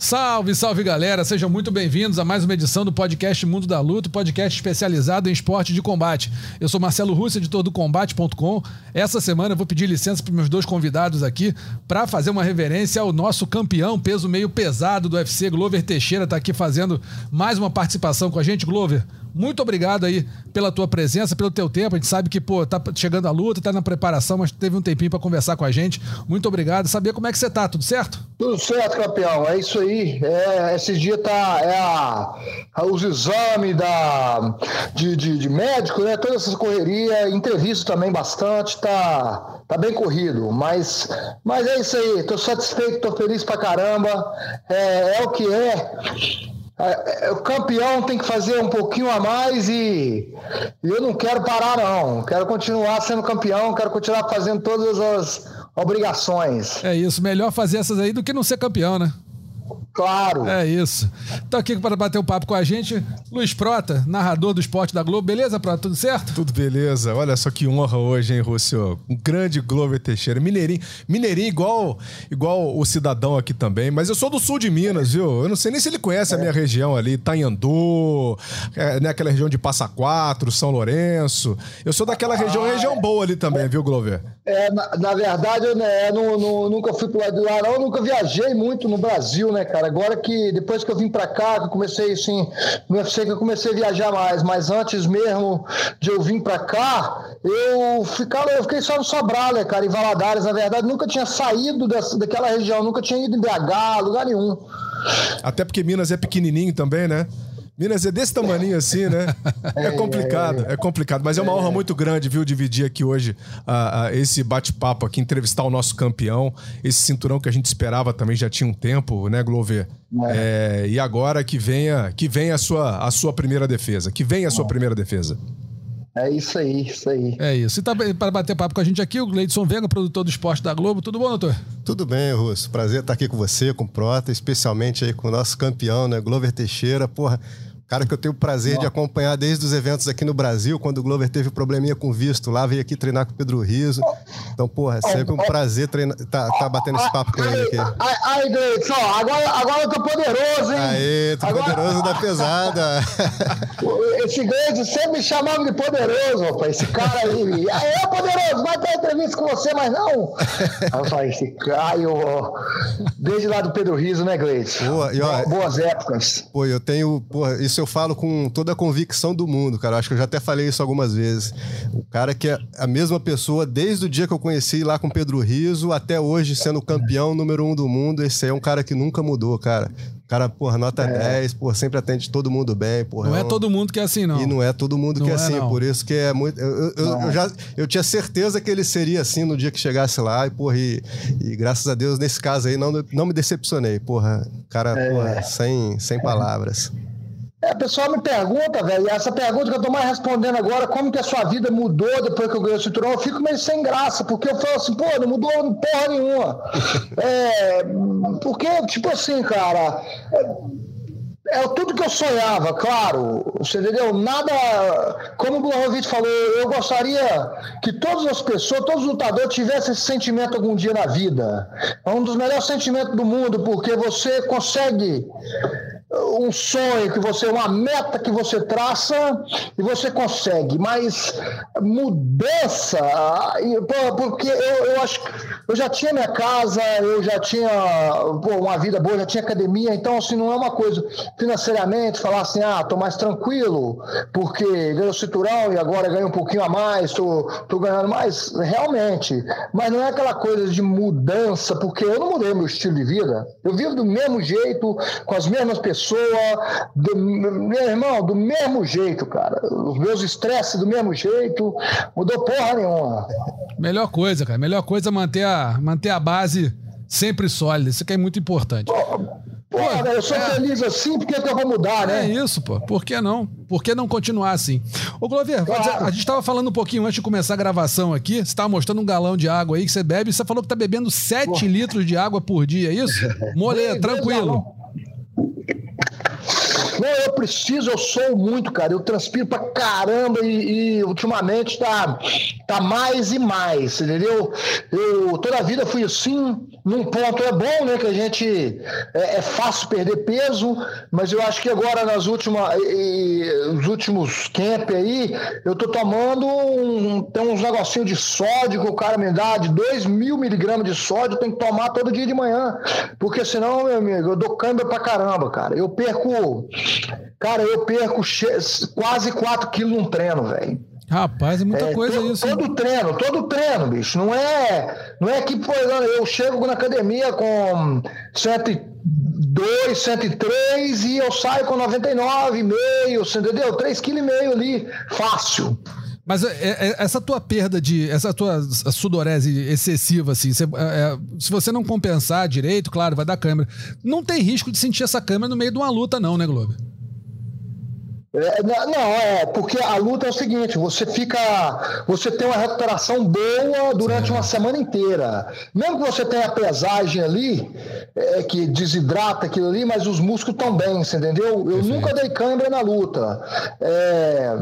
Salve, salve galera, sejam muito bem-vindos a mais uma edição do podcast Mundo da Luta, podcast especializado em esporte de combate. Eu sou Marcelo Russo, editor do Combate.com. Essa semana eu vou pedir licença para meus dois convidados aqui para fazer uma reverência ao nosso campeão peso meio pesado do UFC, Glover Teixeira, está aqui fazendo mais uma participação com a gente. Glover, muito obrigado aí pela tua presença, pelo teu tempo. A gente sabe que, pô, tá chegando a luta, tá na preparação, mas teve um tempinho para conversar com a gente. Muito obrigado. Saber como é que você tá, tudo certo? Tudo certo, campeão. É isso aí. É, esse dia tá. É a, a os exames da, de, de, de, médico, né? Toda essa correria, entrevista também bastante, tá, tá bem corrido. Mas, mas é isso aí. Tô satisfeito, tô feliz pra caramba. É, é o que é. É, é, o campeão tem que fazer um pouquinho a mais e, e eu não quero parar, não. Quero continuar sendo campeão, quero continuar fazendo todas as obrigações. É isso, melhor fazer essas aí do que não ser campeão, né? Claro. É isso. Tô aqui para bater um papo com a gente, Luiz Prota, narrador do esporte da Globo. Beleza, Prota? Tudo certo? Tudo beleza. Olha só que honra hoje, hein, Rússio? Um grande Glover Teixeira. Mineirinho. Mineirinho igual, igual o cidadão aqui também. Mas eu sou do sul de Minas, viu? Eu não sei nem se ele conhece é. a minha região ali, Itanhandu, é, né, aquela região de Passa Quatro, São Lourenço. Eu sou daquela região, ah, região boa ali também, viu, Glover? É, na, na verdade, eu né, não, não, nunca fui pro lado de lá, não. Eu nunca viajei muito no Brasil, né, cara? Agora que, depois que eu vim para cá, que eu comecei assim, no UFC que eu comecei a viajar mais, mas antes mesmo de eu vir para cá, eu ficava, eu fiquei só no Sobral, né, cara, em Valadares, na verdade, nunca tinha saído dessa, daquela região, nunca tinha ido em BH, lugar nenhum. Até porque Minas é pequenininho também, né? Minas é desse tamanho assim, né? É complicado, é complicado. Mas é uma honra muito grande, viu, dividir aqui hoje uh, uh, esse bate-papo aqui, entrevistar o nosso campeão, esse cinturão que a gente esperava também já tinha um tempo, né, Glover? É. É, e agora que venha, que venha a sua, a sua primeira defesa, que venha a sua primeira defesa. É isso aí, isso aí. É isso. E tá para bater papo com a gente aqui, o Gleidson Vega, produtor do esporte da Globo. Tudo bom, doutor? Tudo bem, Russo. Prazer estar aqui com você, com o Prota, especialmente aí com o nosso campeão, né, Glover Teixeira. Porra, Cara que eu tenho o prazer de acompanhar desde os eventos aqui no Brasil, quando o Glover teve probleminha com visto lá, veio aqui treinar com o Pedro Riso. Então, porra, é sempre um prazer treinar, tá, tá batendo esse papo com ele aqui. Aí, Gleitson, agora, agora eu tô poderoso, hein? Aí, tô agora... poderoso da pesada. Esse Gleitson sempre me chamava de poderoso, rapaz. Esse cara aí. Aí, é poderoso, vai ter entrevista com você, mas não. Aí eu falei, esse Caio, desde lá do Pedro Riso, né, Gleitson? Boa, e, ó, Boas épocas. Pô, eu tenho, porra, isso eu falo com toda a convicção do mundo, cara. Acho que eu já até falei isso algumas vezes. O cara que é a mesma pessoa desde o dia que eu conheci lá com Pedro Riso até hoje sendo campeão número um do mundo. Esse aí é um cara que nunca mudou, cara. O cara, porra, nota é. 10, porra, sempre atende todo mundo bem, porra. Não é, é todo mundo que é assim, não. E não é todo mundo não que é, é assim, não. por isso que é muito. Eu, eu, eu, já eu tinha certeza que ele seria assim no dia que chegasse lá, e, porra, e, e graças a Deus, nesse caso aí, não, não me decepcionei, porra. Cara, é. porra, sem, sem palavras. É, o pessoal me pergunta, velho, e essa pergunta que eu tô mais respondendo agora, como que a sua vida mudou depois que eu ganhei o cinturão, eu fico meio sem graça, porque eu falo assim, pô, não mudou porra nenhuma. é, porque, tipo assim, cara, é, é, tudo que eu sonhava, claro, você entendeu? Nada, como o Blahovic falou, eu gostaria que todas as pessoas, todos os lutadores tivessem esse sentimento algum dia na vida. É um dos melhores sentimentos do mundo, porque você consegue um sonho que você, uma meta que você traça e você consegue, mas mudança, porque eu, eu acho eu já tinha minha casa, eu já tinha pô, uma vida boa, já tinha academia, então assim, não é uma coisa financeiramente falar assim, ah, tô mais tranquilo, porque ganhei o cinturão e agora ganho um pouquinho a mais, tô, tô ganhando mais, realmente, mas não é aquela coisa de mudança, porque eu não mudei meu estilo de vida, eu vivo do mesmo jeito, com as mesmas pessoas pessoa, do, meu irmão, do mesmo jeito, cara. Os meus estresses do mesmo jeito, mudou porra nenhuma. Melhor coisa, cara. Melhor coisa é manter a, manter a base sempre sólida. Isso que é muito importante. Pô, velho, eu sou é. feliz assim, por que, que eu vou mudar, É né? isso, pô. Por que não? Por que não continuar assim? Ô, Glover, dizer, a gente tava falando um pouquinho antes de começar a gravação aqui. Você tava mostrando um galão de água aí que você bebe. Você falou que tá bebendo 7 litros de água por dia, é isso? Molê, Bem, tranquilo. Não, eu preciso, eu sou muito, cara. Eu transpiro pra caramba e, e ultimamente tá, tá mais e mais, entendeu? Eu toda a vida fui assim. Num ponto é bom, né? Que a gente é, é fácil perder peso, mas eu acho que agora nas últimas, e- os últimos camp aí, eu tô tomando um, tem uns negocinhos de sódio que o cara me dá, de 2 mil miligramas de sódio, tenho que tomar todo dia de manhã. Porque senão, meu amigo, eu dou câmbio pra caramba, cara. Eu perco. Cara, eu perco quase 4 quilos num treino, velho. Rapaz, é muita É, coisa todo, isso. Todo treino, todo treino, bicho. Não é, não é que pô, eu chego na academia com 102, 103 e eu saio com 99,5, você entendeu? 3,5 kg ali, fácil. Mas é, é, essa tua perda de. Essa tua sudorese excessiva, assim, é, é, se você não compensar direito, claro, vai dar câmera. Não tem risco de sentir essa câmera no meio de uma luta, não, né, Globo? É, não, é, porque a luta é o seguinte, você fica. Você tem uma recuperação boa durante uma semana inteira. Mesmo que você tenha a pesagem ali, é, que desidrata aquilo ali, mas os músculos estão bem, você entendeu? Eu nunca dei câimbra na luta. É,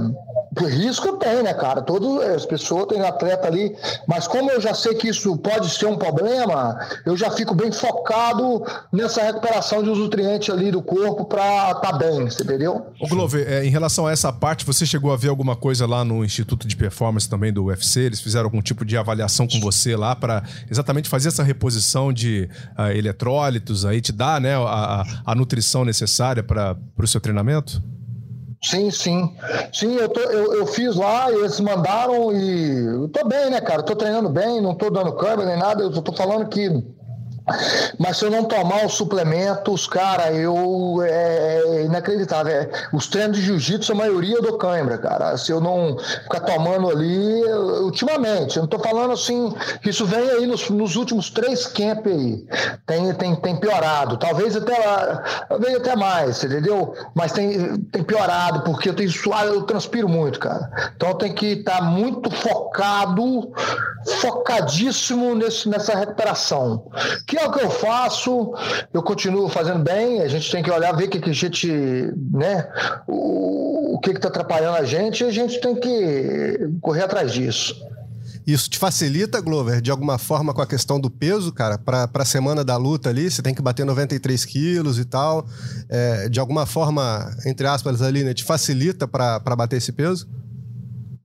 risco tem, né, cara? Todas as pessoas têm atleta ali, mas como eu já sei que isso pode ser um problema, eu já fico bem focado nessa recuperação de os nutrientes ali do corpo para estar bem, você entendeu? Ô, Glover, é, em relação a essa parte, você chegou a ver alguma coisa lá no Instituto de Performance também do UFC? Eles fizeram algum tipo de avaliação com você lá para exatamente fazer essa reposição de ah, eletrólitos aí, te dar né, a, a- nutrição necessária para o seu treinamento? Sim, sim. Sim, eu, tô- eu, eu fiz lá, eles mandaram e eu tô bem, né, cara? Tô treinando bem, não tô dando câmbio nem nada, eu tô falando que. Mas se eu não tomar os suplementos, cara, eu. É inacreditável. É, os treinos de jiu-jitsu, a maioria eu dou cãibra, cara. Se eu não ficar tomando ali, ultimamente, eu não tô falando assim, isso vem aí nos, nos últimos três camp aí. Tem, tem, tem piorado. Talvez até lá, talvez até mais, entendeu? Mas tem, tem piorado, porque eu tenho suado, eu transpiro muito, cara. Então tenho que estar muito focado, focadíssimo nesse, nessa recuperação. Que é o que eu faço, eu continuo fazendo bem, a gente tem que olhar, ver o que, que a gente, né, o, o que está atrapalhando a gente, e a gente tem que correr atrás disso. Isso te facilita, Glover, de alguma forma com a questão do peso, cara? Pra, pra semana da luta ali, você tem que bater 93 quilos e tal. É, de alguma forma, entre aspas ali, né? Te facilita pra bater esse peso?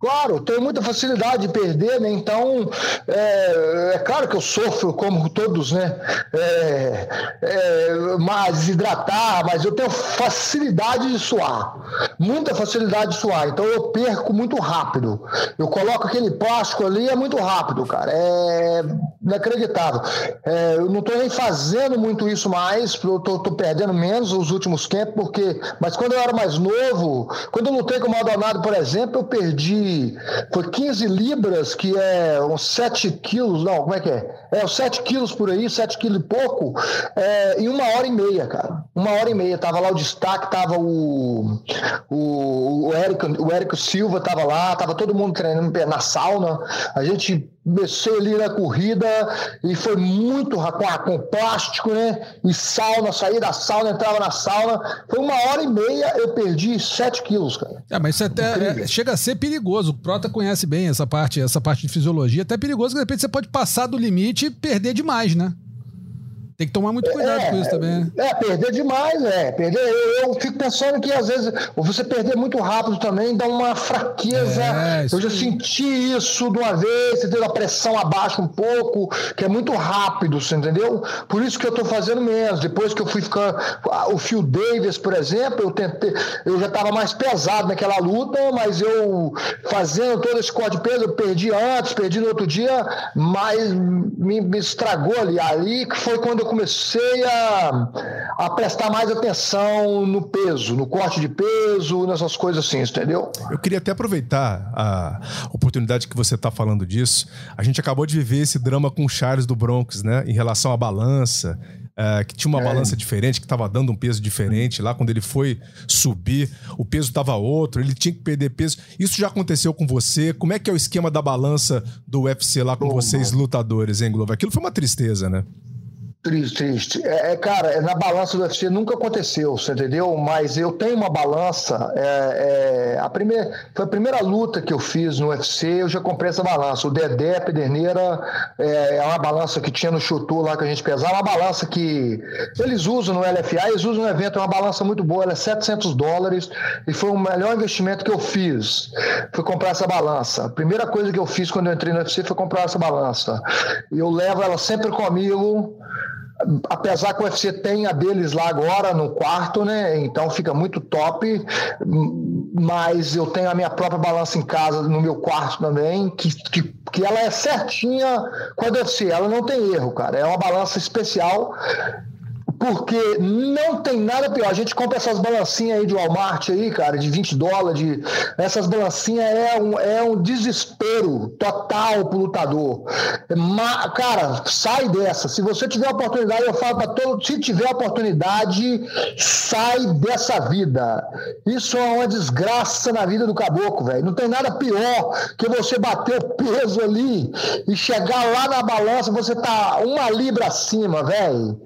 Claro, tenho muita facilidade de perder, né? Então, é, é claro que eu sofro, como todos, né? É, é, mas desidratar, mas eu tenho facilidade de suar, muita facilidade de suar. Então, eu perco muito rápido. Eu coloco aquele plástico ali, é muito rápido, cara. É inacreditável. É, eu não estou nem fazendo muito isso mais, eu tô, tô perdendo menos os últimos tempos, porque. Mas quando eu era mais novo, quando eu lutei com o Maldonado, por exemplo, eu perdi. Foi 15 libras, que é uns 7 quilos, não, como é que é? É, uns 7 quilos por aí, 7 quilos e pouco, é, em uma hora e meia, cara. Uma hora e meia. Tava lá o destaque, tava o. O, o, Érico, o Érico Silva tava lá, tava todo mundo treinando na sauna. A gente desceu ali na corrida e foi muito com, com plástico, né? E sauna, saí da sauna, entrava na sauna. Foi uma hora e meia, eu perdi 7 quilos, cara. É, mas isso até é- chega a ser perigoso. O Prota conhece bem essa parte, essa parte de fisiologia. Até é perigoso que de repente você pode passar do limite e perder demais, né? Tem que tomar muito cuidado com isso também, né? É, perder demais, é. Perder, eu, eu fico pensando que às vezes você perder muito rápido também dá uma fraqueza. É, eu já senti isso de uma vez, você teve a pressão abaixa um pouco, que é muito rápido, você entendeu? Por isso que eu tô fazendo menos. Depois que eu fui ficando. O Phil Davis, por exemplo, eu tentei. Eu já estava mais pesado naquela luta, mas eu fazendo todo esse corte de peso, eu perdi antes, perdi no outro dia, mas me, me estragou ali. Ali que foi quando eu comecei a, a prestar mais atenção no peso, no corte de peso, nessas coisas assim, entendeu? Eu queria até aproveitar a oportunidade que você está falando disso. A gente acabou de viver esse drama com o Charles do Bronx, né? Em relação à balança. é, que tinha uma balança diferente, que estava dando um peso diferente. Lá quando ele foi subir, o peso estava outro, ele tinha que perder peso. Isso já aconteceu com você? Como é que é o esquema da balança do UFC lá com vocês, lutadores, hein, Globo? Aquilo foi uma tristeza, né? Triste, triste. É, é, cara, é, na balança do UFC nunca aconteceu, você entendeu? Mas eu tenho uma balança. É, é, a primeira, foi a primeira luta que eu fiz no UFC, eu já comprei essa balança. O Dedé Pederneira é, é uma balança que tinha no Chutu lá que a gente pesava, uma balança que eles usam no LFA, eles usam no evento, é uma balança muito boa, ela é 700 dólares e foi o melhor investimento que eu fiz. Foi comprar essa balança. A primeira coisa que eu fiz quando eu entrei no UFC foi comprar essa balança. E eu levo ela sempre comigo apesar que o UFC tem a deles lá agora no quarto, né? Então fica muito top. Mas eu tenho a minha própria balança em casa, no meu quarto também, que, que, que ela é certinha com a UFC. Ela não tem erro, cara. É uma balança especial porque não tem nada pior. A gente compra essas balancinhas aí de Walmart aí, cara, de 20 dólares. De... Essas balancinhas é um, é um desespero total pro lutador. Ma... Cara, sai dessa. Se você tiver oportunidade, eu falo para todo. Se tiver oportunidade, sai dessa vida. Isso é uma desgraça na vida do caboclo, velho. Não tem nada pior que você bater o peso ali e chegar lá na balança, você tá uma libra acima, velho.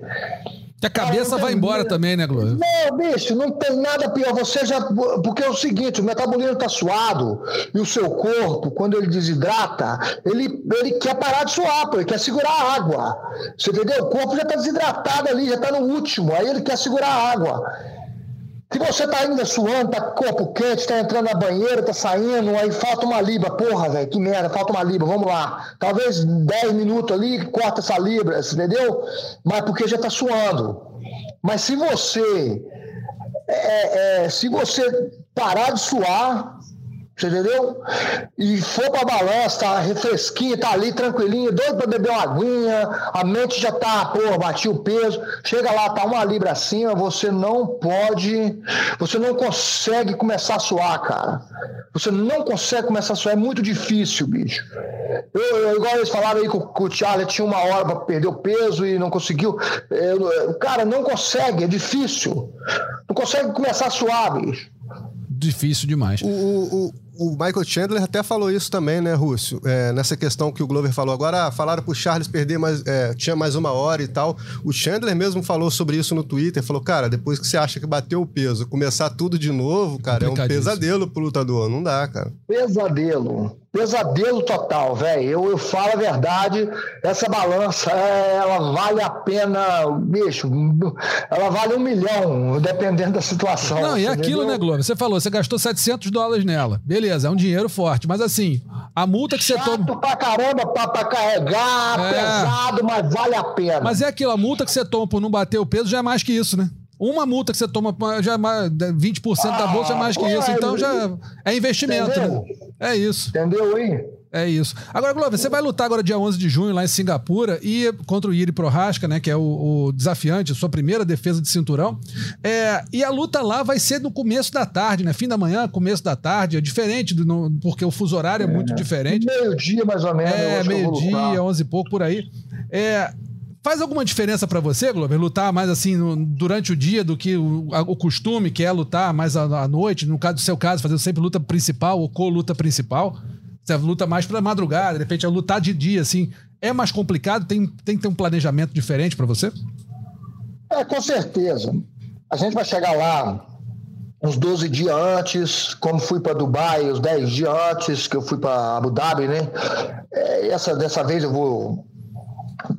Que a cabeça vai embora também, né, Glória? Não, bicho, não tem nada pior. Você já. Porque é o seguinte: o metabolismo está suado e o seu corpo, quando ele desidrata, ele, ele quer parar de suar, pô, ele quer segurar a água. Você entendeu? O corpo já está desidratado ali, já está no último, aí ele quer segurar a água. Se você está ainda suando, tá corpo quente, está entrando na banheira, tá saindo, aí falta uma libra. Porra, velho, que merda, falta uma libra, vamos lá. Talvez 10 minutos ali, corta essa libra, entendeu? Mas porque já está suando. Mas se você. É, é, se você parar de suar, você entendeu? E for pra balança, tá refresquinho, tá ali tranquilinho, doido pra beber uma aguinha, a mente já tá, pô, bati o peso, chega lá, tá uma libra acima, você não pode, você não consegue começar a suar, cara. Você não consegue começar a suar, é muito difícil, bicho. Eu, eu igual eles falaram aí que o, que o Charlie tinha uma hora pra perder o peso e não conseguiu. Eu, cara, não consegue, é difícil. Não consegue começar a suar, bicho. Difícil demais. O, o, o Michael Chandler até falou isso também, né, Rússio? É, nessa questão que o Glover falou agora, ah, falaram pro Charles perder mais, é, tinha mais uma hora e tal. O Chandler mesmo falou sobre isso no Twitter, falou, cara, depois que você acha que bateu o peso, começar tudo de novo, cara, é um pesadelo pro lutador, não dá, cara. Pesadelo. Pesadelo total, velho. Eu, eu falo a verdade, essa balança, é, ela vale a pena, bicho, ela vale um milhão, dependendo da situação. Não, e é aquilo, né, Globo? Você falou, você gastou 700 dólares nela. Beleza, é um dinheiro forte, mas assim, a multa que Chato você toma. pra caramba pra, pra carregar, É. pesado, mas vale a pena. Mas é aquilo, a multa que você toma por não bater o peso já é mais que isso, né? Uma multa que você toma já é mais, 20% da bolsa é mais que Ah, isso. Então é- já é investimento, Entendeu? né? É isso. Entendeu aí? É isso. Agora, Glover, você vai lutar agora dia 11 de junho lá em Singapura e contra o Yuri Prohaska, né, que é o, o desafiante, sua primeira defesa de cinturão. É, e a luta lá vai ser no começo da tarde, né? Fim da manhã, começo da tarde, é diferente do no- porque o fuso horário é, muito diferente. Meio-dia, mais ou menos. É, meio-dia, lutar. 11 e pouco por aí. É, faz alguma diferença pra você, Glover, lutar mais assim no- durante o dia do que o, a- o costume, que é lutar mais à, à noite? No caso do seu caso, fazer sempre luta principal ou co-luta principal? Você luta mais pra madrugada, de repente, é lutar de dia, assim. É mais complicado? Tem, tem que ter um planejamento diferente pra você? É, com certeza. A gente vai chegar lá uns 12 dias antes, como fui para Dubai, os 10 dias antes que eu fui para Abu Dhabi, né? É, essa, dessa vez eu vou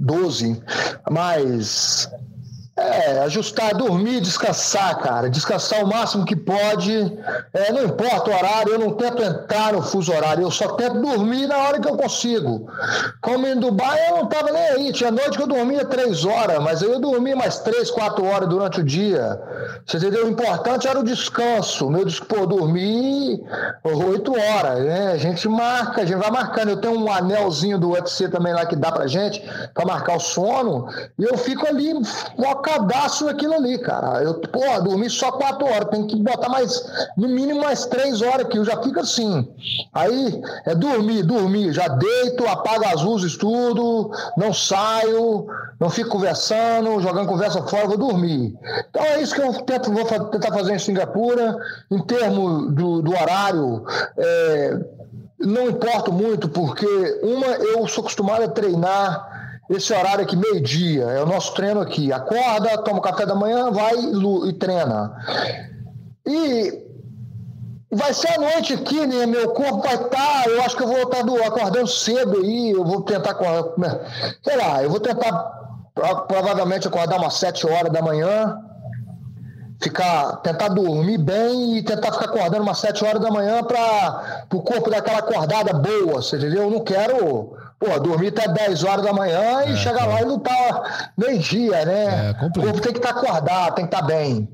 12, mas é, ajustar, dormir, descansar, cara. Descansar o máximo que pode. É, não importa o horário, eu não tento entrar no fuso horário, eu só tento dormir na hora que eu consigo. Como em Dubai, eu não tava nem aí. Tinha noite que eu dormia três horas, mas eu dormia mais três, quatro horas durante o dia. Você entendeu? O importante era o descanso. Meu pô, dormir oito horas, né? A gente marca, a gente vai marcando. Eu tenho um anelzinho do UFC também lá que dá pra gente, pra marcar o sono, e eu fico ali focadão queimadaço naquilo ali, cara. Eu, porra, dormi só quatro horas, tem que botar mais, no mínimo mais três horas que eu já fico assim. Aí é dormir, dormir, já deito, apago as luzes, tudo, não saio, não fico conversando, jogando conversa fora, vou dormir. Então é isso que eu tento, vou tentar fazer em Singapura, em termos do, do horário. É, não importo muito, porque uma, eu sou acostumado a treinar esse horário aqui, meio-dia, é o nosso treino aqui. Acorda, toma café da manhã, vai e treina. E vai ser a noite aqui, né? Meu corpo vai estar, tá, eu acho que eu vou estar tá acordando cedo aí, eu vou tentar, sei lá, eu vou tentar provavelmente acordar umas sete horas da manhã, ficar, tentar dormir bem e tentar ficar acordando umas sete horas da manhã para o corpo dar aquela acordada boa, você entendeu? Eu não quero pô, dormir até 10 horas da manhã e é, chegar lá e lutar meio-dia, né? É, o corpo tem que estar tá acordado, tem que estar tá bem.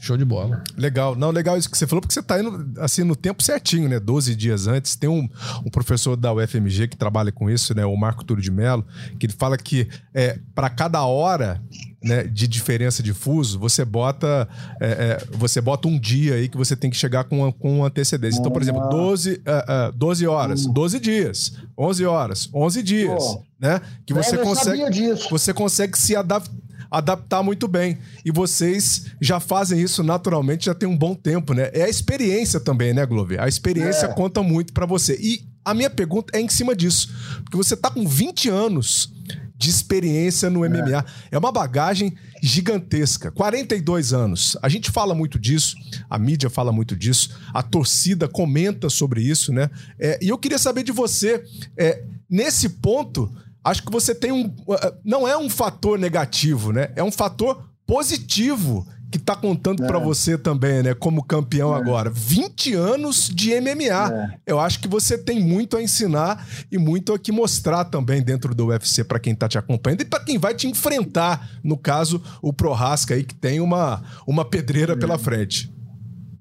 Show de bola. Legal. Não, legal isso que você falou, porque você está indo assim no tempo certinho, né? 12 dias antes. Tem um, um professor da UFMG que trabalha com isso, né? O Marco Túlio de Mello, que ele fala que é, para cada hora né, de diferença de fuso, você bota é, é, você bota um dia aí que você tem que chegar com, com antecedência. Então, por exemplo, 12, uh, uh, 12 horas, 12 dias, 11 horas, 11 dias, Pô, né? Que você consegue você consegue se adaptar adaptar muito bem. E vocês já fazem isso naturalmente, já tem um bom tempo, né? É a experiência também, né, Glover? A experiência é. conta muito para você. E a minha pergunta é em cima disso. Porque você tá com 20 anos de experiência no MMA. É. é uma bagagem gigantesca. 42 anos. A gente fala muito disso, a mídia fala muito disso, a torcida comenta sobre isso, né? É, e eu queria saber de você, é, nesse ponto, acho que você tem um. Uh, não é um fator negativo, né? É um fator positivo que tá contando é. para você também, né? Como campeão é. agora. 20 anos de MMA. É. Eu acho que você tem muito a ensinar e muito a que mostrar também dentro do UFC para quem tá te acompanhando e para quem vai te enfrentar. No caso, o Prohasca aí, que tem uma, uma pedreira pela é. frente.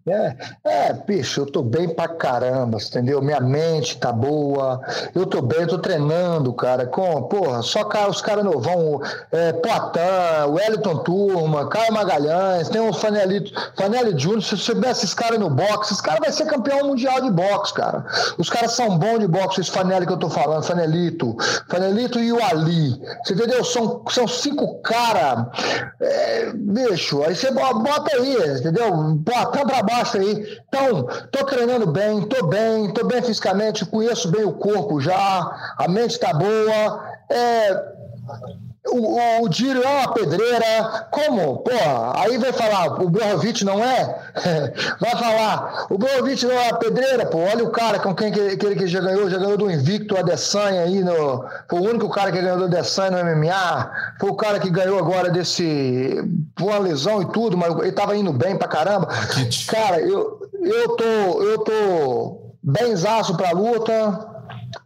É, é, bicho, eu tô bem pra caramba, entendeu? Minha mente tá boa, eu tô bem, eu tô treinando, cara, com, porra, só cara, os caras novão, é, Poitin, Wellington Turma, Caio Magalhães, tem uns Fanelito, Fanelli Júnior, se você der esses caras no boxe, esses caras vai ser campeão mundial de boxe, cara. Os caras são bons de boxe, esse Fanelli que eu tô falando, Fanelito, Fanelito e o Ali, você entendeu? São, são cinco caras, é, bicho, aí você bota aí, entendeu? Poitin pra baixo, mostra aí. Então, tô treinando bem, tô bem, tô bem fisicamente, conheço bem o corpo já, a mente está boa. É, o, o Dírio é uma pedreira, como? Pô, aí vai falar, o Brozovic não é? vai falar, o Brozovic não é uma pedreira, pô, olha o cara com quem que, que ele que já ganhou, já ganhou do Invicto Adesanya aí, no, foi o único cara que ganhou do Adesanya no MMA, foi o cara que ganhou agora desse, uma lesão e tudo, mas ele tava indo bem pra caramba. Cara, eu, eu tô, eu tô benzaço pra luta,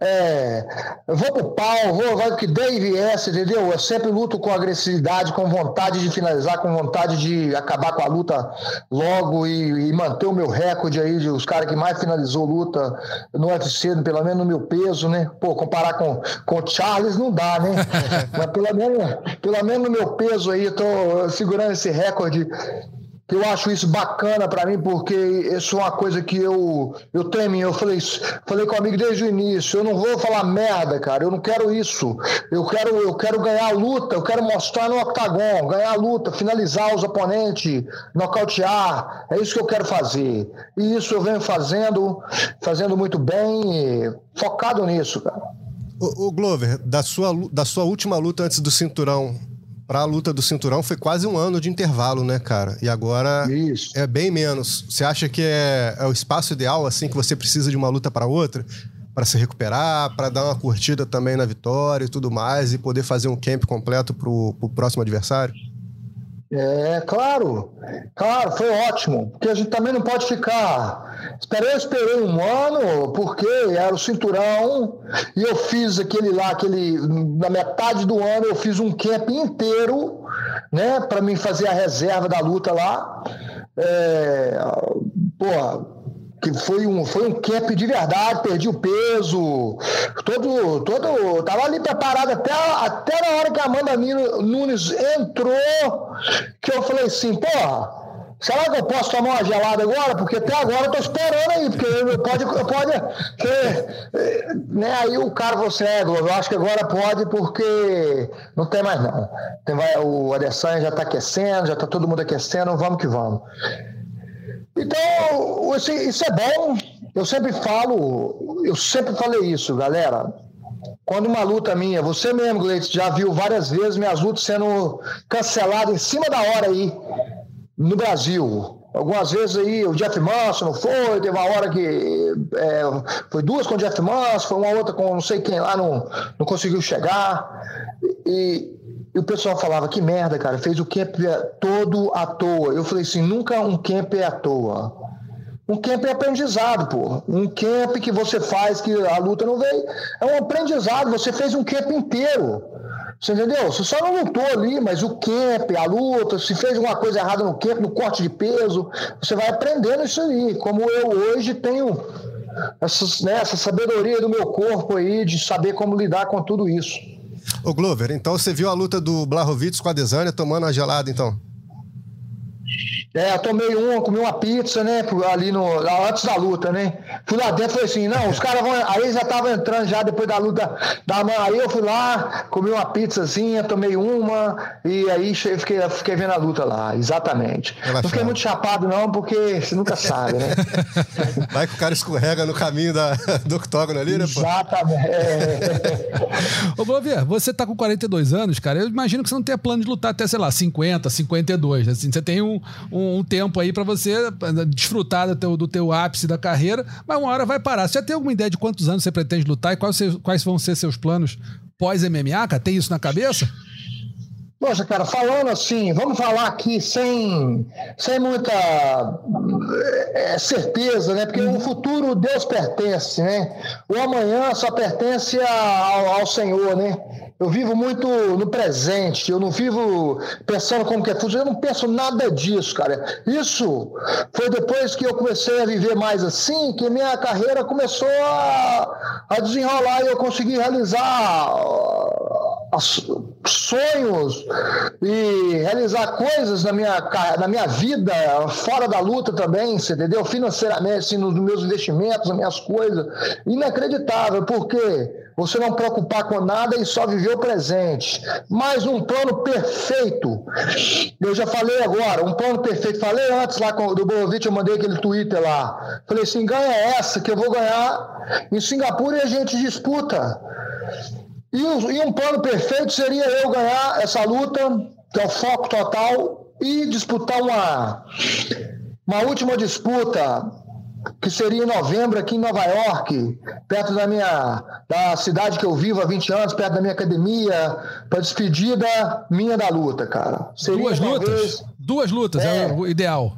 é, vou pro pau, vou, vai que Dave S, entendeu? Eu sempre luto com agressividade, com vontade de finalizar, com vontade de acabar com a luta logo e, e manter o meu recorde aí de os caras que mais finalizou luta no UFC, pelo menos no meu peso, né? Pô, comparar com, com o Charles não dá, né? Mas pelo menos, pelo menos no meu peso aí, eu tô segurando esse recorde eu acho isso bacana para mim, porque isso é uma coisa que eu, eu temo. Eu falei, falei com o amigo desde o início. Eu não vou falar merda, cara. Eu não quero isso. Eu quero, eu quero ganhar a luta. Eu quero mostrar no octagon, ganhar a luta, finalizar os oponentes, nocautear. É isso que eu quero fazer. E isso eu venho fazendo, fazendo muito bem, focado nisso, cara. O, o Glover, da sua, da sua última luta antes do cinturão, para a luta do cinturão foi quase um ano de intervalo, né, cara? E agora Isso. é bem menos. Você acha que é, é o espaço ideal, assim, que você precisa de uma luta para outra? Para se recuperar, para dar uma curtida também na vitória e tudo mais, e poder fazer um camp completo para o próximo adversário? É, claro, claro, foi ótimo, porque a gente também não pode ficar. Esperei, esperei um ano, porque era o cinturão, e eu fiz aquele lá, aquele. Na metade do ano eu fiz um camp inteiro, né, para mim fazer a reserva da luta lá. É, porra, que foi um, foi um camp de verdade, perdi o peso, todo, todo, tava ali preparado até, até na hora que a Amanda Nunes entrou, que eu falei assim, porra, Será que eu posso tomar uma gelada agora? Porque até agora eu tô esperando aí, porque pode, pode ter, né? Aí o cara você é, eu acho que agora pode porque não tem mais não. Tem, vai, o Adesanya já está aquecendo, já está todo mundo aquecendo, vamos que vamos. Então, isso, é bom. Eu sempre falo, eu sempre falei isso, galera. Quando uma luta minha, você mesmo, Gleitz, já viu várias vezes minhas lutas sendo canceladas em cima da hora aí no Brasil. Algumas vezes aí o Jeff Manson não foi, teve uma hora que é, foi duas com o Jeff Manson, foi uma outra com não sei quem lá, não, não conseguiu chegar. E, e o pessoal falava, que merda, cara, fez o camp todo à toa. Eu falei assim, nunca um camp é à toa. Um camp é aprendizado, pô. Um camp que você faz que a luta não veio, é um aprendizado. Você fez um camp inteiro. Você entendeu? Você só não lutou ali, mas o camp, a luta, se fez alguma coisa errada no camp, no corte de peso, você vai aprendendo isso aí. Como eu hoje tenho né, essa sabedoria do meu corpo aí, de saber como lidar com tudo isso. Ô Glover, então você viu a luta do Blahovic com a Desânia tomando a gelada, então? É, eu tomei uma, comi uma pizza, né? Ali no, antes da luta, né? Fui lá dentro e falei assim, não, os caras vão. Aí já tava entrando já depois da luta da mão. Aí eu fui lá, comi uma pizzazinha, tomei uma, e aí fiquei, fiquei vendo a luta lá, exatamente. Relaxado. Não fiquei muito chapado, não, porque você nunca sabe, né? Vai que o cara escorrega no caminho da, do octógono ali, né, pô? Exatamente. É. Ô, Bovier, você tá com 42 anos, cara. Eu imagino que você não tenha plano de lutar até, sei lá, 50, 52. Assim, você tem um, um um, tempo aí para você eh, desfrutar do teu, do teu ápice da carreira, mas uma hora vai parar. Você já tem alguma ideia de quantos anos você pretende lutar e quais, quais vão ser seus planos pós-MMA? Tem isso na cabeça? Poxa, cara, falando assim, vamos falar aqui sem, sem muita é, certeza, né? Porque o futuro Deus pertence, né? O amanhã só pertence ao, ao Senhor, né? Eu vivo muito no presente, eu não vivo pensando como que é futuro, eu não penso nada disso, cara. Isso foi depois que eu comecei a viver mais assim, que minha carreira começou a, a desenrolar e eu consegui realizar sonhos e realizar coisas na minha, na minha vida, fora da luta também, você entendeu? Financeiramente, assim, nos meus investimentos, nas minhas coisas. Inacreditável, porque você não preocupar com nada e só viver o presente. Mais um plano perfeito. Eu já falei agora, um plano perfeito. Falei antes lá do Borovitch, eu mandei aquele Twitter lá. Falei assim: ganha essa que eu vou ganhar em Singapura e a gente disputa. E, um plano perfeito seria eu ganhar essa luta, que é o foco total, e disputar uma, uma última disputa, que seria em novembro aqui em Nova York, perto da minha da cidade que eu vivo há 20 anos, perto da minha academia, para despedida minha da luta, cara. Seria, Duas lutas? Duas lutas, é, é o ideal.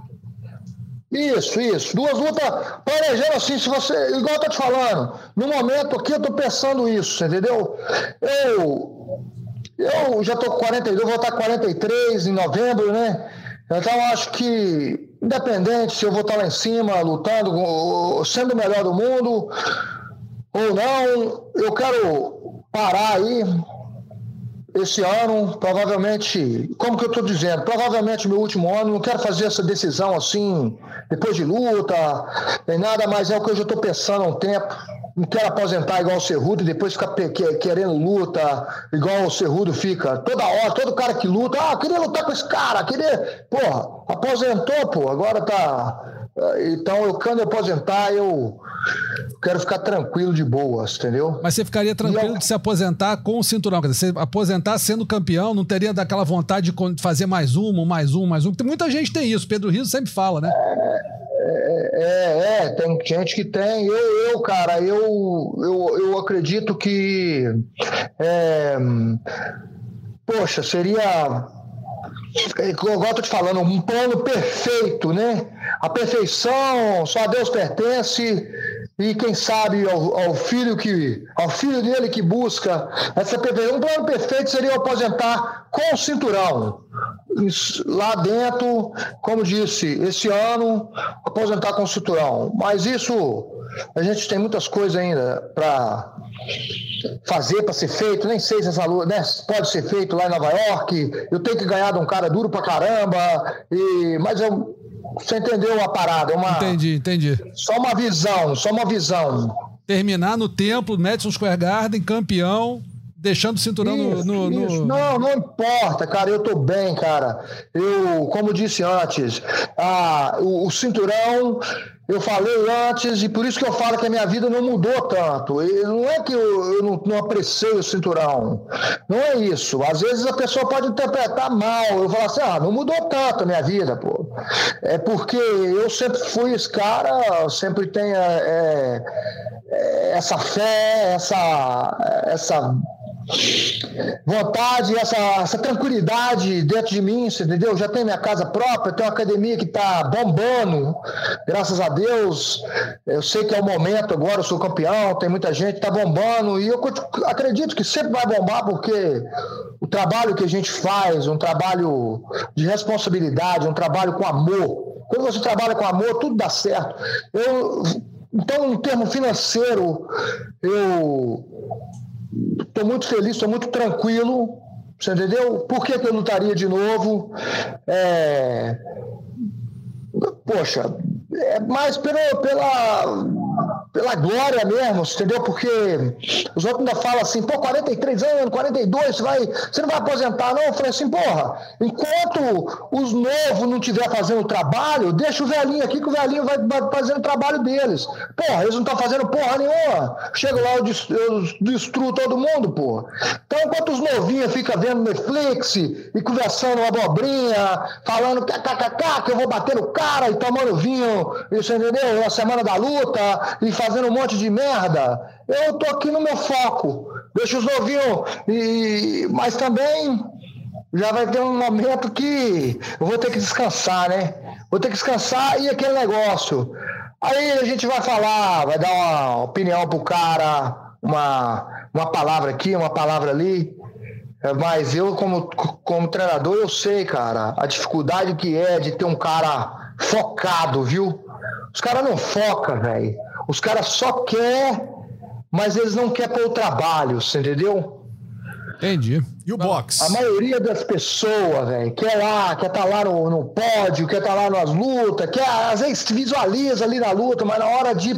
Isso, isso. Duas lutas, planejando assim, se você. Igual eu tô te falando, no momento aqui eu tô pensando isso, entendeu? Eu. Eu já tô com 42, vou estar com 43 em novembro, né? Então acho que, independente se eu vou estar lá em cima, lutando, sendo o melhor do mundo ou não, eu quero parar aí, esse ano, provavelmente, como que eu estou dizendo, provavelmente meu último ano, não quero fazer essa decisão assim, depois de luta, nem nada, mas é o que eu já estou pensando há um tempo. Não quero aposentar igual o Cerrudo e depois ficar querendo luta, igual o Cerrudo fica. Toda hora, todo cara que luta, ah, queria lutar com esse cara, queria. Porra, aposentou, pô, agora tá então, eu quando eu aposentar, eu quero ficar tranquilo de boas, entendeu? Mas você ficaria tranquilo eu... de se aposentar com o cinturão? Quer dizer, você aposentar sendo campeão, não teria daquela vontade de fazer mais um, mais um, mais um? Muita gente tem isso, Pedro Rizzo sempre fala, né? É, é, é, tem gente que tem. Eu, eu cara, eu, eu, eu acredito que. É, poxa, seria igual eu tô te falando, um plano perfeito, né? A perfeição só a Deus pertence e quem sabe ao, ao, filho que ao filho dele que busca essa perfeição. Um plano perfeito seria aposentar com o cinturão. lá dentro, como disse, esse ano, aposentar com o cinturão. Mas isso, a gente tem muitas coisas ainda para fazer, para ser feito. Nem sei se essa luta né, pode ser feito lá em Nova York. Eu tenho que ganhar de um cara duro pra caramba. E, mas eu, você entendeu a parada? Uma, entendi, entendi. Só uma visão, só uma visão. Terminar no templo, Madison Square Garden, campeão, deixando o cinturão isso, no, no, no, Não, não importa, cara. Eu tô bem, cara. Eu, como disse antes, a, o, o cinturão eu falei antes, e por isso que eu falo que a minha vida não mudou tanto. E não é que eu, eu não, não apreciei o cinturão. Não é isso. Às vezes a pessoa pode interpretar mal. Eu falo assim, ah, não mudou tanto a minha vida, pô. É porque eu sempre fui esse cara, sempre tenho é, é, essa fé, essa, essa vontade, essa, essa tranquilidade dentro de mim, entendeu? Eu já tenho minha casa própria, tenho uma academia que está bombando, graças a Deus. Eu sei que é o momento agora, eu sou campeão, tem muita gente, está bombando, e eu acredito que sempre vai bombar, porque o trabalho que a gente faz, um trabalho de responsabilidade, um trabalho com amor. Quando você trabalha com amor, tudo dá certo. Eu, então, em termo financeiro, eu Estou muito feliz, estou muito tranquilo. Você entendeu? Por que, que eu lutaria de novo? É... Poxa, é mais pela, pela pela glória mesmo, entendeu? Porque os outros ainda falam assim, pô, 43 anos, 42, você, vai, você não vai aposentar, não? Eu falei assim, porra, enquanto os novos não estiver fazendo trabalho, deixa o velhinho aqui que o velhinho vai, fazendo o trabalho deles. Porra, eles não estão fazendo porra nenhuma. Chego lá, eu, eu destruo todo mundo, porra. Então, enquanto os novinhos ficam vendo Netflix e conversando uma abobrinha, falando kkkk, que eu vou bater no cara e tomando vinho, isso entendeu? Na semana da luta, e fazendo um monte de merda, eu tô aqui no meu foco. Deixa os novinhos. E, mas também já vai ter um momento que eu vou ter que descansar, né? Vou ter que descansar e aquele negócio. Aí a gente vai falar, vai dar uma opinião pro cara, uma, uma palavra aqui, uma palavra ali. Mas eu, como, como treinador, eu sei, cara, a dificuldade que é de ter um cara focado, viu? Os caras não focam, velho. Os caras só quer, mas eles não querem pôr o trabalho, você entendeu? Entendi. E o box? A maioria das pessoas, velho, quer lá, quer estar tá lá no, no pódio, quer estar tá lá nas lutas, quer, às vezes visualiza ali na luta, mas na hora de,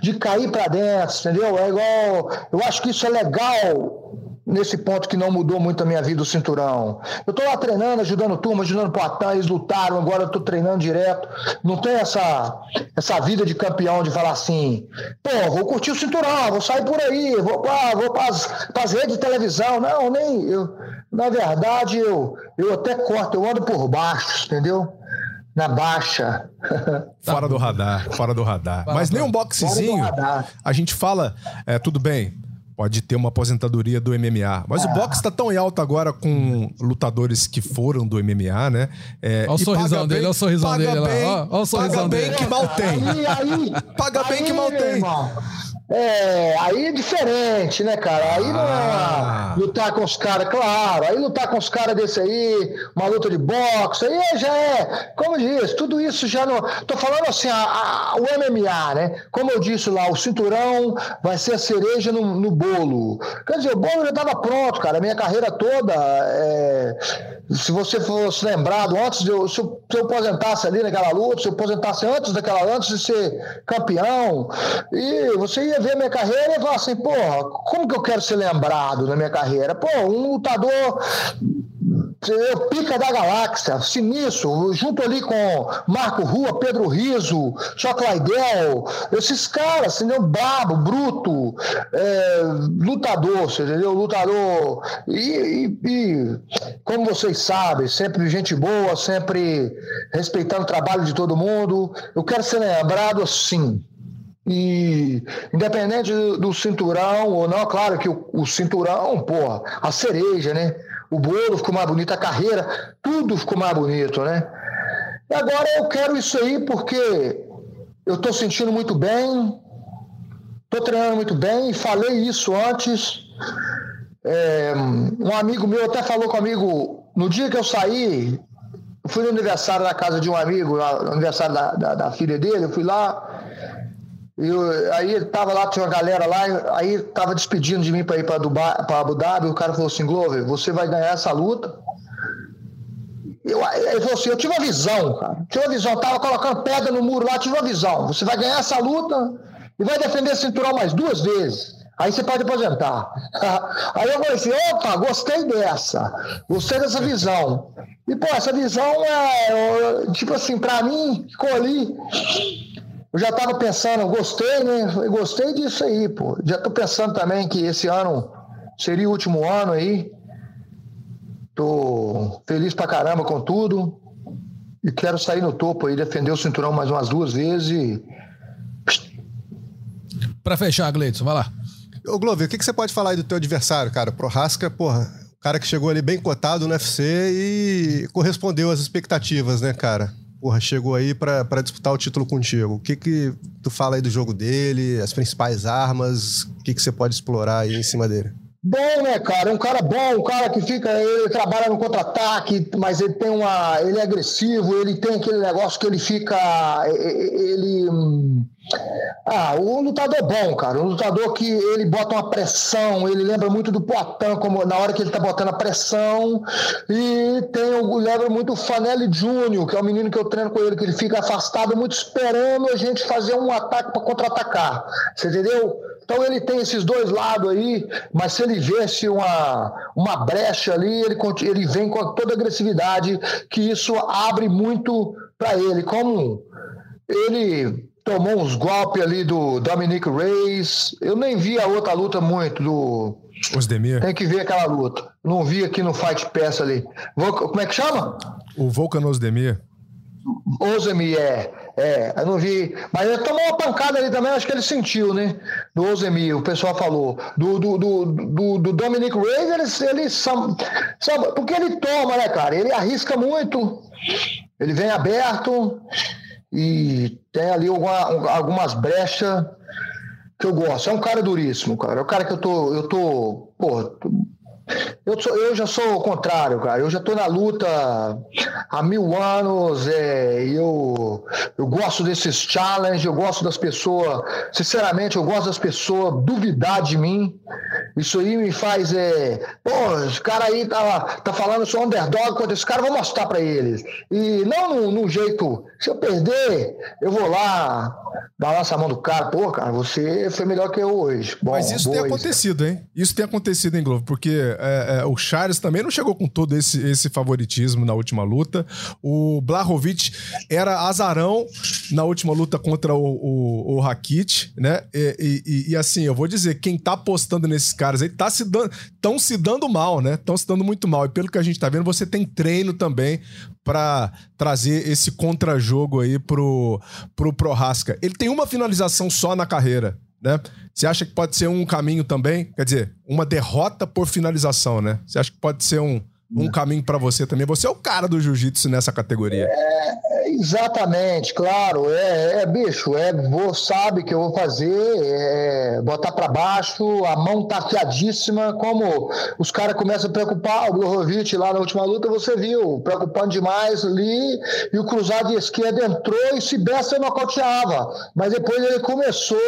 de cair para dentro, entendeu? É igual. Eu acho que isso é legal nesse ponto que não mudou muito a minha vida o cinturão. Eu estou lá treinando, ajudando turma, ajudando Poitin, eles lutaram, agora eu estou treinando direto. Não tem essa, essa vida de campeão de falar assim, pô, vou curtir o cinturão, vou sair por aí, vou, ah, vou para as redes de televisão. Não, nem eu. Na verdade, eu, eu até corto, eu ando por baixo, entendeu? na baixa. Fora do radar, fora do radar. Mas nem um boxezinho. A gente fala, é, tudo bem, pode ter uma aposentadoria do MMA. Mas o é. boxe está tão em alta agora com lutadores que foram do MMA, né? É, olha o sorrisão dele, olha o sorrisão dele lá. Olha o sorrisão paga bem dele. que mal tem. Aí, aí, paga aí, bem que mal tem. Irmão. É, aí é diferente, né, cara? Aí não é ah. lutar com os caras, claro. Aí lutar com os caras desse aí, uma luta de boxe, aí já é, como diz, tudo isso já não. Tô falando assim, a, a, o MMA, né? Como eu disse lá, o cinturão vai ser a cereja no, no bolo. Quer dizer, o bolo já estava pronto, cara. A minha carreira toda, é, se você fosse lembrado, antes de eu, se eu, se eu aposentasse ali naquela luta, se eu aposentasse antes daquela, antes de ser campeão, e você ia ver minha carreira e falar assim, porra, como que eu quero ser lembrado na minha carreira? Pô, um lutador pica da galáxia, sinistro, junto ali com Marco Rua, Pedro Riso, Choclaidel, esses caras, entendeu? Brabo, bruto, é, lutador, entendeu? Lutador. E, e, e, como vocês sabem, sempre gente boa, sempre respeitando o trabalho de todo mundo. Eu quero ser lembrado assim. E independente do, do, cinturão ou não, claro que o, o, cinturão, porra, a cereja, né? O bolo ficou mais bonito, a carreira, tudo ficou mais bonito, né? E agora eu quero isso aí porque eu estou sentindo muito bem, estou treinando muito bem, falei isso antes. É, um amigo meu até falou comigo no dia que eu saí, fui no aniversário da casa de um amigo, no aniversário da, da, da filha dele, eu fui lá. Eu, aí tava lá, tinha uma galera lá, aí tava despedindo de mim para ir para Abu Dhabi. O cara falou assim: Glover, você vai ganhar essa luta. Eu, ele falou assim: eu tive uma visão, cara. Tive uma visão, tava colocando pedra no muro lá, tive uma visão. Você vai ganhar essa luta e vai defender esse cinturão mais duas vezes. Aí você pode aposentar. Aí eu falei assim, opa, gostei dessa. Gostei dessa visão. E, pô, essa visão é, tipo assim, para mim, ficou ali. Eu já estava pensando, gostei, né? Eu gostei disso aí, pô. Já estou pensando também que esse ano seria o último ano aí. Tô feliz pra caramba com tudo. E quero sair no topo aí, defender o cinturão mais umas duas vezes e. Pra fechar, Gleidson, vai lá. Ô, Glover, o que, que você pode falar aí do teu adversário, cara? Prohasca, porra, o cara que chegou ali bem cotado no UFC e correspondeu às expectativas, né, cara? Porra, chegou aí para disputar o título contigo. O que que tu fala aí do jogo dele, as principais armas, o que que você pode explorar aí em cima dele? Bom, né, cara? Um cara bom, um cara que fica, ele trabalha no contra-ataque, mas ele tem uma, ele é agressivo, ele tem aquele negócio que ele fica, ele ah, o lutador bom, cara. Um lutador que ele bota uma pressão, ele lembra muito do Poitin, como na hora que ele tá botando a pressão. E tem lembra muito o Fanelli Júnior, que é o menino que eu treino com ele, que ele fica afastado, muito esperando a gente fazer um ataque para contra-atacar. Você entendeu? Então ele tem esses dois lados aí, mas se ele vê-se uma, uma brecha ali, ele, ele vem com toda a agressividade, que isso abre muito para ele. Como ele tomou uns golpes ali do Dominic Reis. Eu nem vi a outra luta muito do. Osdemir. Tem que ver aquela luta. Não vi aqui no Fight Pass ali. Como é que chama? O Volkan Osdemir. Osdemir, é. É, eu não vi. Mas ele tomou uma pancada ali também, acho que ele sentiu, né? Do Ozemir, o pessoal falou. Do, do, do, do, do Dominic Reis, ele, ele sabe, porque ele toma, né, cara? Ele arrisca muito, ele vem aberto e tem ali alguma, algumas brechas que eu gosto. É um cara duríssimo, cara. É um cara que eu tô. Eu tô. Pô, eu, sou, eu já sou o contrário, cara. Eu já estou na luta há mil anos. É, eu, eu gosto desses challenges, eu gosto das pessoas. Sinceramente, eu gosto das pessoas duvidar de mim. Isso aí me faz. É, pô, esse cara aí tá, tá falando, eu sou underdog contra esse cara, vou mostrar para eles. E não no, no jeito. Se eu perder, eu vou lá, balança a mão do cara. Pô, cara, você foi melhor que eu hoje. Bom, Mas isso tem acontecido, hein? Isso tem acontecido, hein, Globo? Porque é, é, o Charles também não chegou com todo esse, esse favoritismo na última luta. O Blahovic era azarão na última luta contra o, o, o Rakit, né? E, e, e, assim, eu vou dizer, quem tá apostando nesses caras aí tá se dando, tão se dando mal, né? Estão se dando muito mal. E pelo que a gente tá vendo, você tem treino também para trazer esse contrajogo aí pro, pro Prohaska. Ele tem uma finalização só na carreira né? Você acha que pode ser um caminho também? Quer dizer, uma derrota por finalização, né? Você acha que pode ser um, um caminho para você também. Você é o cara do jiu-jitsu nessa categoria. É, exatamente, claro. É, é, bicho, é, vou, sabe que eu vou fazer, é, botar para baixo, a mão tá afiadíssima, como os caras começam a preocupar, o Blorovic lá na última luta, você viu, preocupando demais ali, e o cruzado de esquerda entrou e se besta nocauteava. Mas depois ele começou,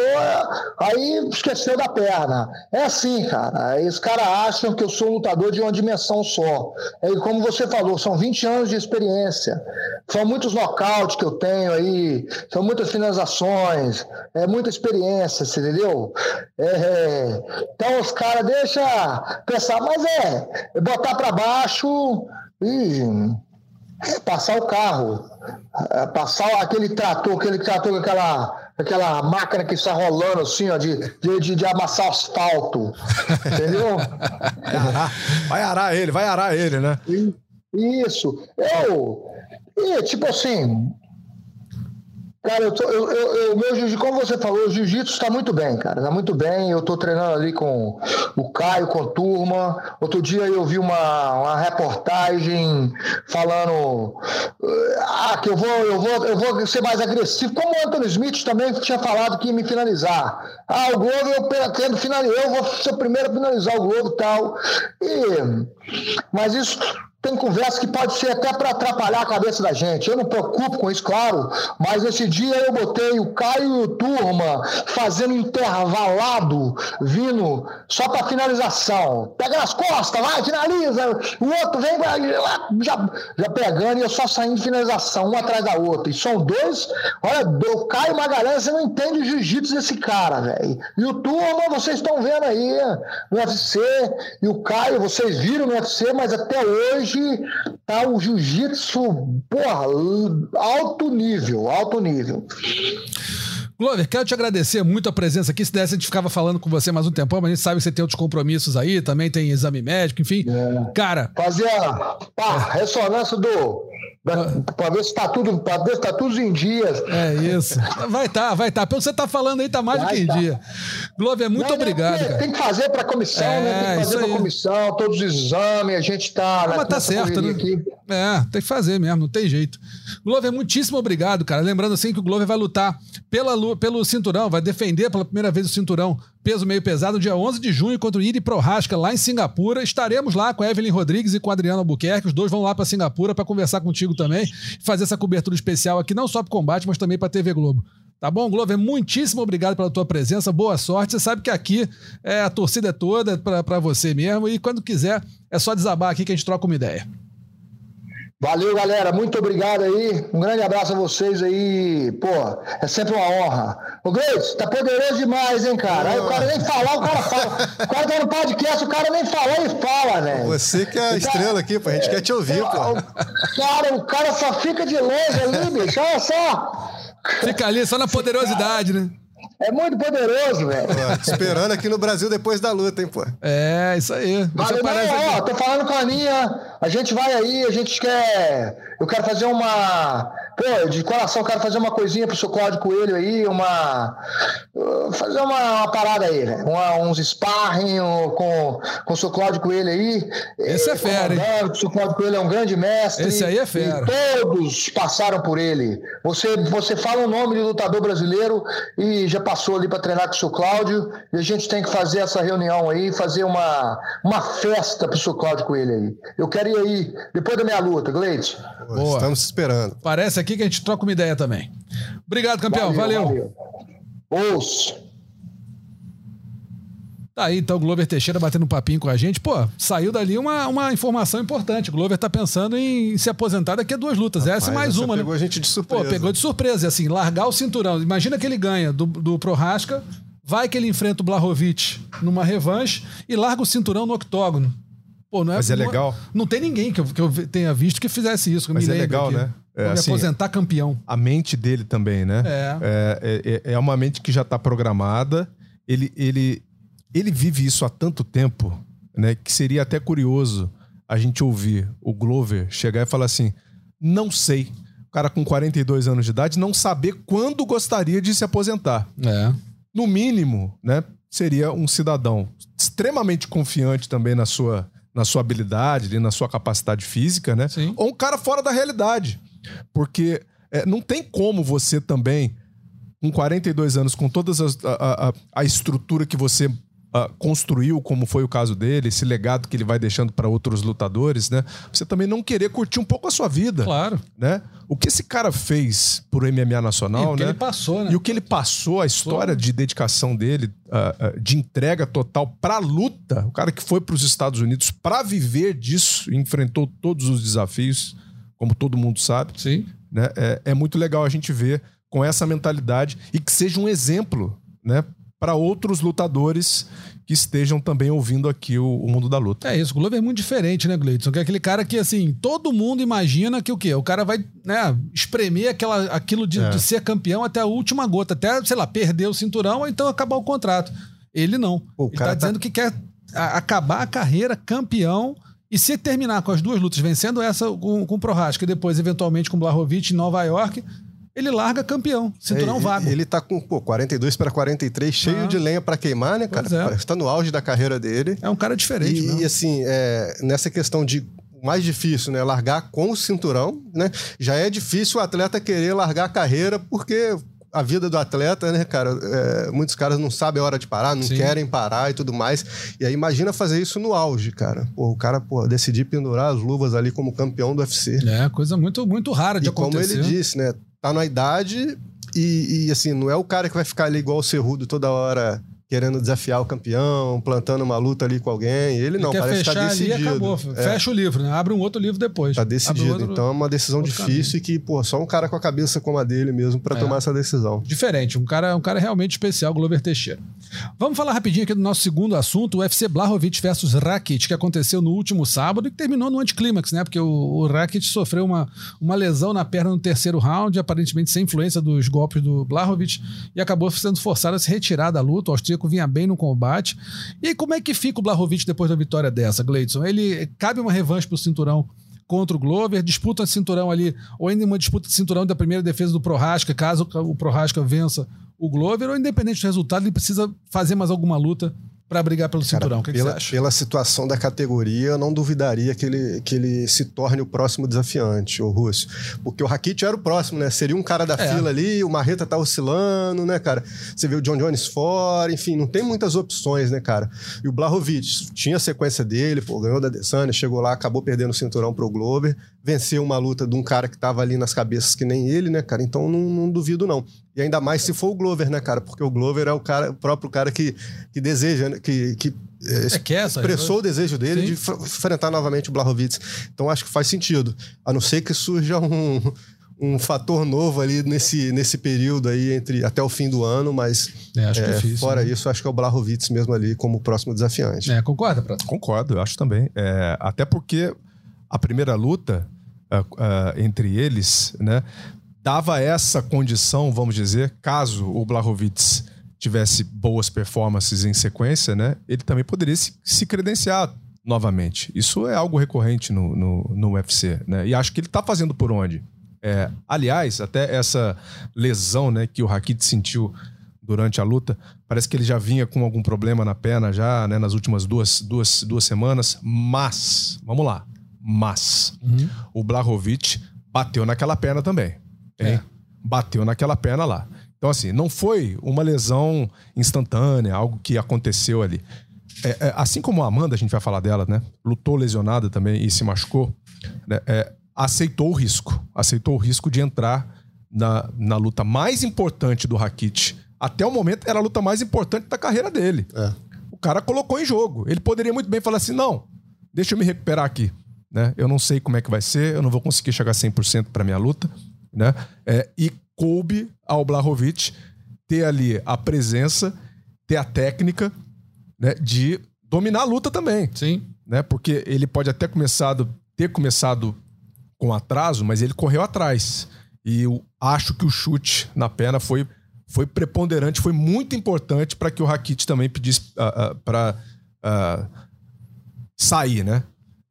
aí esqueceu da perna. É assim, cara. Aí os caras acham que eu sou um lutador de uma dimensão só. É, como você falou, são 20 anos de experiência. São muitos nocautes que eu tenho aí, são muitas finalizações, é muita experiência, você entendeu? É, é então os caras deixam pensar, mas é, é botar para baixo e passar o carro, é, passar aquele trator, aquele trator com aquela aquela máquina que está rolando assim, ó, de, de, de amassar asfalto. Entendeu? vai arar ele, vai arar ele, né? Isso. Eu. E, tipo assim, Cara, eu tô, eu, eu, eu, meu jiu como você falou, o jiu-jitsu está muito bem, cara. Está muito bem. Eu estou treinando ali com o Caio, com a turma. Outro dia eu vi uma, uma reportagem falando ah, que eu vou, eu, vou, eu vou ser mais agressivo. Como o Anthony Smith também tinha falado que ia me finalizar. Ah, o Globo eu pretendo finalizar. Eu vou ser o primeiro a finalizar o Globo e tal. E, mas isso tem conversa que pode ser até para atrapalhar a cabeça da gente. Eu não me preocupo com isso, claro, mas esse dia eu botei o Caio e o Turma fazendo intervalado, vindo só para finalização. Pega nas costas, vai, finaliza. O outro vem, já, já pegando e eu só saindo de finalização, um atrás da outra. E são dois. Olha, o Caio Magalhães, você não entende o jiu-jitsu desse cara, velho. E o Turma, vocês estão vendo aí no UFC. E o Caio, vocês viram no UFC, mas até hoje hoje tá o jiu-jitsu, porra, alto nível, alto nível. Glover, quero te agradecer muito a presença aqui. Se desse, a gente ficava falando com você mais um tempão, mas a gente sabe que você tem outros compromissos aí, também tem exame médico, enfim. É. Cara. Fazer a pá, ressonância do para ver se está tudo, ver se tá tudo em dias. É isso. Vai estar, tá, vai estar. Tá. Pelo que você está falando aí, está mais vai do que em tá. dia. Glover, muito não, obrigado. Não, tem que fazer para a comissão, é, né? Tem que fazer para a comissão, todos os exames, a gente está. Mas tá certo, né? Aqui. É, tem que fazer mesmo, não tem jeito. Glover, muitíssimo obrigado, cara. Lembrando assim que o Glover vai lutar pela, pelo cinturão, vai defender pela primeira vez o cinturão peso meio pesado, dia 11 de junho, contra o Iri Prohaska, lá em Singapura. Estaremos lá com a Evelyn Rodrigues e com o Adriano Albuquerque. Os dois vão lá para Singapura para conversar contigo também, fazer essa cobertura especial aqui, não só para combate, mas também para TV Globo. Tá bom, Glover? Muitíssimo obrigado pela tua presença, boa sorte. Você sabe que aqui é, a torcida é toda para você mesmo e quando quiser é só desabar aqui que a gente troca uma ideia. Valeu, galera. Muito obrigado aí. Um grande abraço a vocês aí. Pô, é sempre uma honra. Ô, Gleice, tá poderoso demais, hein, cara? Aí o cara nem falar, o cara fala. O cara tá no podcast, o cara nem falou e fala, né? Você que é a estrela aqui, pô. A gente quer te ouvir, pô. Cara, o cara só fica de longe ali, bicho. Olha só. Fica ali só na poderosidade, né? É muito poderoso, velho. Esperando aqui no Brasil depois da luta, hein, pô. É, isso aí. Valeu, não, ó, tô falando com a Aninha. A gente vai aí, a gente quer. Eu quero fazer uma Pô, de coração, quero fazer uma coisinha pro seu Cláudio Coelho aí, uma. Fazer uma, uma parada aí, né? Uma, uns sparring com, com o seu Cláudio Coelho aí. Esse é fera, hein? O seu Cláudio Coelho é um grande mestre. Esse aí é fera. todos passaram por ele. Você, você fala o nome de lutador brasileiro e já passou ali para treinar com o seu Cláudio. E a gente tem que fazer essa reunião aí, fazer uma, uma festa pro seu Cláudio Coelho aí. Eu quero ir aí, depois da minha luta, Gleide. Estamos esperando. Parece aqui que a gente troca uma ideia também. Obrigado, campeão. Valeu. valeu. valeu. Tá aí, então, o Glover Teixeira batendo um papinho com a gente. Pô, saiu dali uma, uma informação importante. O Glover tá pensando em se aposentar daqui a duas lutas. Rapaz, essa é mais uma, né? Pegou a gente de surpresa. Pô, pegou de surpresa. E assim, largar o cinturão. Imagina que ele ganha do, do Prohasca, vai que ele enfrenta o Blahovic numa revanche e larga o cinturão no octógono. Pô, não é, Mas é legal. Não, não tem ninguém que eu, que eu tenha visto que fizesse isso. Mas é legal, aqui. né? É, assim, aposentar campeão. A mente dele também, né? É. É, é, é uma mente que já está programada. Ele, ele, ele vive isso há tanto tempo, né? Que seria até curioso a gente ouvir o Glover chegar e falar assim: não sei. O cara com 42 anos de idade não saber quando gostaria de se aposentar. É. No mínimo, né? Seria um cidadão extremamente confiante também na sua, na sua habilidade, na sua capacidade física, né? Sim. Ou um cara fora da realidade. Porque é, não tem como você também, com 42 anos, com toda a, a, a, estrutura que você Uh, construiu, como foi o caso dele, esse legado que ele vai deixando para outros lutadores, né? Você também não querer curtir um pouco a sua vida. Claro. Né? O que esse cara fez por MMA Nacional, e o que né? ele passou, né? E o que ele passou, a história de dedicação dele, uh, uh, de entrega total para luta, o cara que foi para os Estados Unidos para viver disso, enfrentou todos os desafios como todo mundo sabe. Sim. Né? É, é muito legal a gente ver com essa mentalidade e que seja um exemplo né, para outros lutadores que estejam também ouvindo aqui o, o, mundo da luta. É isso, o Glover é muito diferente, né, Gleidson? Que é aquele cara que, assim, todo mundo imagina que o quê? O cara vai né, espremer aquela, aquilo de, é. de ser campeão até a última gota, até, sei lá, perder o cinturão ou então acabar o contrato. Ele não. O Ele tá, tá dizendo que quer acabar a carreira campeão e se terminar com as duas lutas, vencendo essa com, com o Prohaska e depois, eventualmente, com o Blahovic em Nova York, ele larga campeão, cinturão é, vago. Ele tá com pô, 42 para 43, cheio ah. de lenha para queimar, né, cara? É. Está no auge da carreira dele. É um cara diferente, E, e assim, é, nessa questão de mais difícil, né? Largar com o cinturão, né? Já é difícil o atleta querer largar a carreira porque a vida do atleta, né, cara? É, muitos caras não sabem a hora de parar, não Sim. querem parar e tudo mais. E aí imagina fazer isso no auge, cara. Pô, o cara, pô, decidir pendurar as luvas ali como campeão do UFC. É, coisa muito, muito rara de E como acontecer. ele disse, né? Tá na idade e, e, assim, não é o cara que vai ficar ali igual o Cerrudo toda hora querendo desafiar o campeão, plantando uma luta ali com alguém. Ele não, quer parece que fechar tá ali e decidido. acabou. É. Fecha o livro, né? Abre um outro livro depois. Tá Abre decidido. outro- Então é uma decisão difícil e que, pô, só um cara com a cabeça como a dele mesmo pra É. tomar essa decisão. Diferente, um cara, um cara realmente especial, Glover Teixeira. Vamos falar rapidinho aqui do nosso segundo assunto, o UFC Blahovic versus Rakic, que aconteceu no último sábado e que terminou no anticlímax, né? Porque o, o Rakic sofreu uma, uma lesão na perna no terceiro round, aparentemente sem influência dos golpes do Blahovic, e acabou sendo forçado a se retirar da luta. O austríaco vinha bem no combate. E como é que fica o Blahovic depois da vitória dessa, Gleidson? Ele cabe uma revanche pro cinturão contra o Glover, disputa cinturão ali, ou ainda uma disputa de cinturão da primeira defesa do Prohaska, caso o Prohaska vença o Glover, ou independente do resultado, ele precisa fazer mais alguma luta para brigar pelo cinturão. o que, que pela, você acha? pela situação da categoria, eu não duvidaria que ele, que ele se torne o próximo desafiante, o Russo. Porque o Rakit era o próximo, né? Seria um cara da É. fila ali, o Marreta tá oscilando, né, cara? Você vê o John Jones fora, enfim, não tem muitas opções, né, cara? E o Blahovic tinha a sequência dele, pô, ganhou da Desânia, chegou lá, acabou perdendo o cinturão pro Glover, venceu uma luta de um cara que tava ali nas cabeças que nem ele, né, cara? Então não, não duvido, não. E ainda mais se for o Glover, né, cara? Porque o Glover é o, cara, o próprio cara que, que deseja, né? que, que é, É que essa, expressou o desejo dele Sim. de enfrentar novamente o Blahovic. Então acho que faz sentido. A não ser que surja um, um fator novo ali nesse, nesse período aí entre até o fim do ano, mas É, acho é, difícil. fora né? isso, acho que é o Blahovic mesmo ali como próximo desafiante. É, concorda, Prato? Concordo, eu acho também. É, até porque a primeira luta ah, entre eles, né, dava essa condição, vamos dizer, caso o Blahovic tivesse boas performances em sequência, né, ele também poderia se, se credenciar novamente. Isso é algo recorrente no, no, no UFC, né? E acho que ele tá fazendo por onde? É, aliás, até essa lesão, né, que o Rakit sentiu durante a luta, parece que ele já vinha com algum problema na perna já, né, nas últimas duas, duas, duas semanas, mas, vamos lá, mas o Blahovic bateu naquela perna também? É. Bateu naquela perna lá. Então, assim, não foi uma lesão instantânea, algo que aconteceu ali. É, é, assim como a Amanda, a gente vai falar dela, né? Lutou lesionada também e se machucou, né? É, aceitou o risco. Aceitou o risco de entrar na, na luta mais importante do Rakit. Até o momento era a luta mais importante da carreira dele. É. O cara colocou em jogo. Ele poderia muito bem falar assim: não, deixa eu me recuperar aqui. Né? Eu não sei como é que vai ser, eu não vou conseguir chegar 100% para minha luta. Né? É, e coube ao Blahovic ter ali a presença, ter a técnica né, de dominar a luta também. Sim. Né? Porque ele pode até começado, ter começado com atraso, mas ele correu atrás. E eu acho que o chute na perna foi, foi preponderante, foi muito importante para que o Rakit também pedisse para sair, né?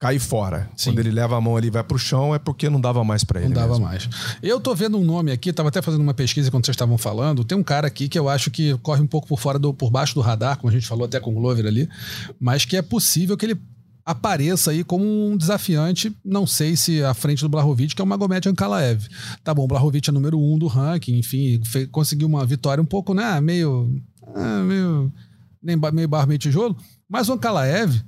Cair fora. Sim. Quando ele leva a mão ali e vai pro chão, é porque não dava mais para ele. Não dava mesmo. mais. Eu tô vendo um nome aqui, tava até fazendo uma pesquisa quando vocês estavam falando. Tem um cara aqui que eu acho que corre um pouco por fora do, por baixo do radar, como a gente falou até com o Glover ali, mas que é possível que ele apareça aí como um desafiante, não sei se à frente do Blahovic, que é o Magomed Ankalaev. Tá bom, o Blahovic é número um do ranking, enfim, fe- conseguiu uma vitória um pouco, né, meio... ah, meio nem meio barro, meio tijolo. Mas o Ankalaev,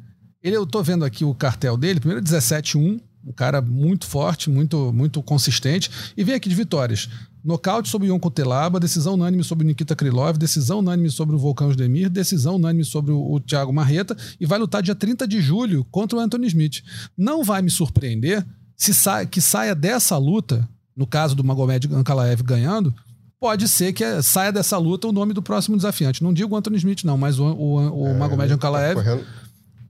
ele, eu tô vendo aqui o cartel dele, primeiro 17-1, um cara muito forte, muito, muito consistente. E vem aqui de vitórias. Nocaute sobre o Yon Kotelaba, decisão unânime sobre o Nikita Krylov, decisão unânime sobre o Volcão Demir, decisão unânime sobre o, o Thiago Marreta e vai lutar dia 30 de julho contra o Anthony Smith. Não vai me surpreender se sa que saia dessa luta, no caso do Magomed Ankalaev ganhando, pode ser que eh, saia dessa luta o nome do próximo desafiante. Não digo o Anthony Smith, não, mas o, o, o Magomed Ankalaev Correndo,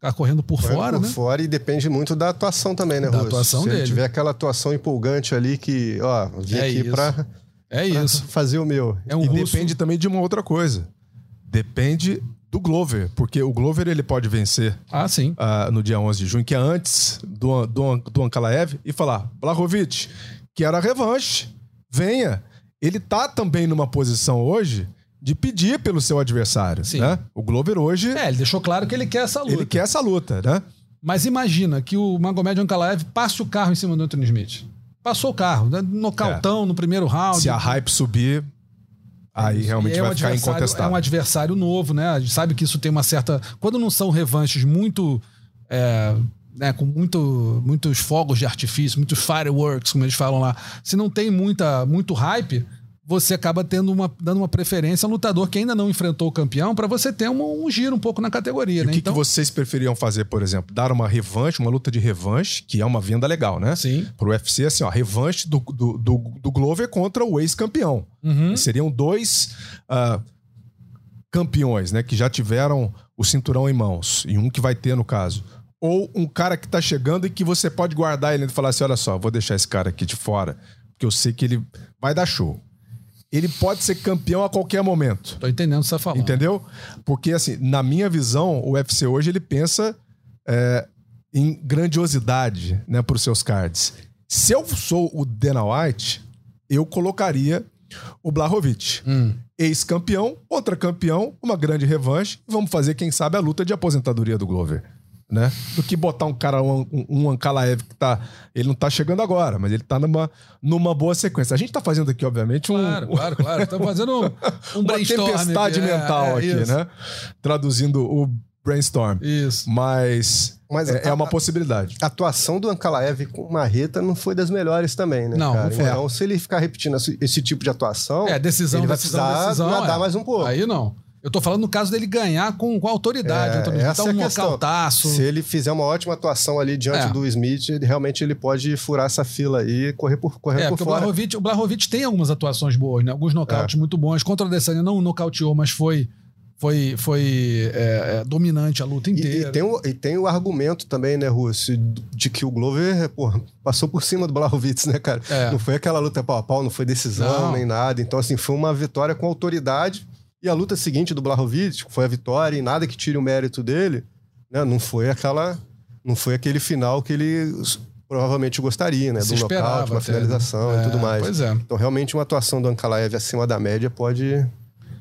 tá correndo por correndo fora, por né? fora e depende muito da atuação também, né, Da Russo? atuação Se dele. ele tiver aquela atuação empolgante ali que, ó, vim É aqui isso. pra, É pra isso. fazer o meu. É um e russo. depende também de uma outra coisa. Depende do Glover, porque o Glover ele pode vencer Ah, sim. ah, no dia 11 de junho, que é antes do, do, do Ankalaev, e falar: Blahovic, quero a revanche, venha. Ele tá também numa posição hoje de pedir pelo seu adversário. Sim. Né? O Glover hoje, É, ele deixou claro que ele quer essa luta. ele quer essa luta, né? Mas imagina que o Magomed Ankalaev passe o carro em cima do Anthony Smith. Passou o carro, né? nocautão no primeiro round. Se a hype subir, Aí realmente E é um vai ficar adversário- incontestável. É um adversário novo, né? A gente sabe que isso tem uma certa. Quando não são revanches muito. é, né, com muito, muitos fogos de artifício, muitos fireworks, como eles falam lá. Se não tem muita, muito hype, você acaba tendo uma, dando uma preferência a um lutador que ainda não enfrentou o campeão para você ter um, um giro um pouco na categoria, E né? o que, que vocês preferiam fazer, por exemplo? Dar uma revanche, uma luta de revanche, que é uma venda legal, né? Sim. Pro UFC, assim, ó, revanche do, do, do, do Glover contra o ex-campeão. Uhum. Seriam dois ah, campeões, né? Que já tiveram o cinturão em mãos. E um que vai ter, no caso. Ou um cara que tá chegando e que você pode guardar ele e falar assim: olha só, vou deixar esse cara aqui de fora, porque eu sei que ele vai dar show. Ele pode ser campeão a qualquer momento. Tô entendendo o que você tá falando. Entendeu? Porque, assim, na minha visão, o UFC hoje ele pensa é, em grandiosidade né, para os seus cards. Se eu sou o Dana White, eu colocaria o Blahovic. Ex-campeão, contra campeão, uma grande revanche. e Vamos fazer, quem sabe, a luta de aposentadoria do Glover. Né? Do que botar um cara, um, um Ankalaev que tá. Ele não tá chegando agora, mas ele tá numa, numa boa sequência. A gente tá fazendo aqui, obviamente, um, Claro, claro, claro. Estamos fazendo um, um uma tempestade aqui. É, mental é, aqui, isso. né? Traduzindo o brainstorm. Isso. Mas, Mas é, a- é uma possibilidade. A atuação do Ankalaev com marreta não foi das melhores também, né, Não, cara? não foi. Então, se ele ficar repetindo esse, esse tipo de atuação, É, decisão, ele vai decisão, precisar decisão. nadar é. mais um pouco. Aí não. Eu tô falando no caso dele ganhar com, com autoridade. É, então, essa é um nocautaço. Se ele fizer uma ótima atuação ali diante É. do Smith, ele, realmente ele pode furar essa fila aí e correr por, correr É, por o fora. Blahovic, o Blahovic tem algumas atuações boas, né? Alguns nocautes muito bons. Contra o Adesanya não nocauteou, mas foi, foi, foi é, é, dominante a luta E, inteira. e tem o, e tem o argumento também, né, Russo, de que o Glover pô, passou por cima do Blahovic, né, cara? É. Não foi aquela luta pau a pau, não foi decisão Não. nem nada. Então, assim, foi uma vitória com autoridade. E a luta seguinte do Blahovic, que foi a vitória e nada que tire o mérito dele, né, não foi aquela. Não foi aquele final que ele provavelmente gostaria, né? Se Do nocaute, uma até, finalização né? e tudo É, mais. pois é. Então, realmente, uma atuação do Ankalaev acima da média pode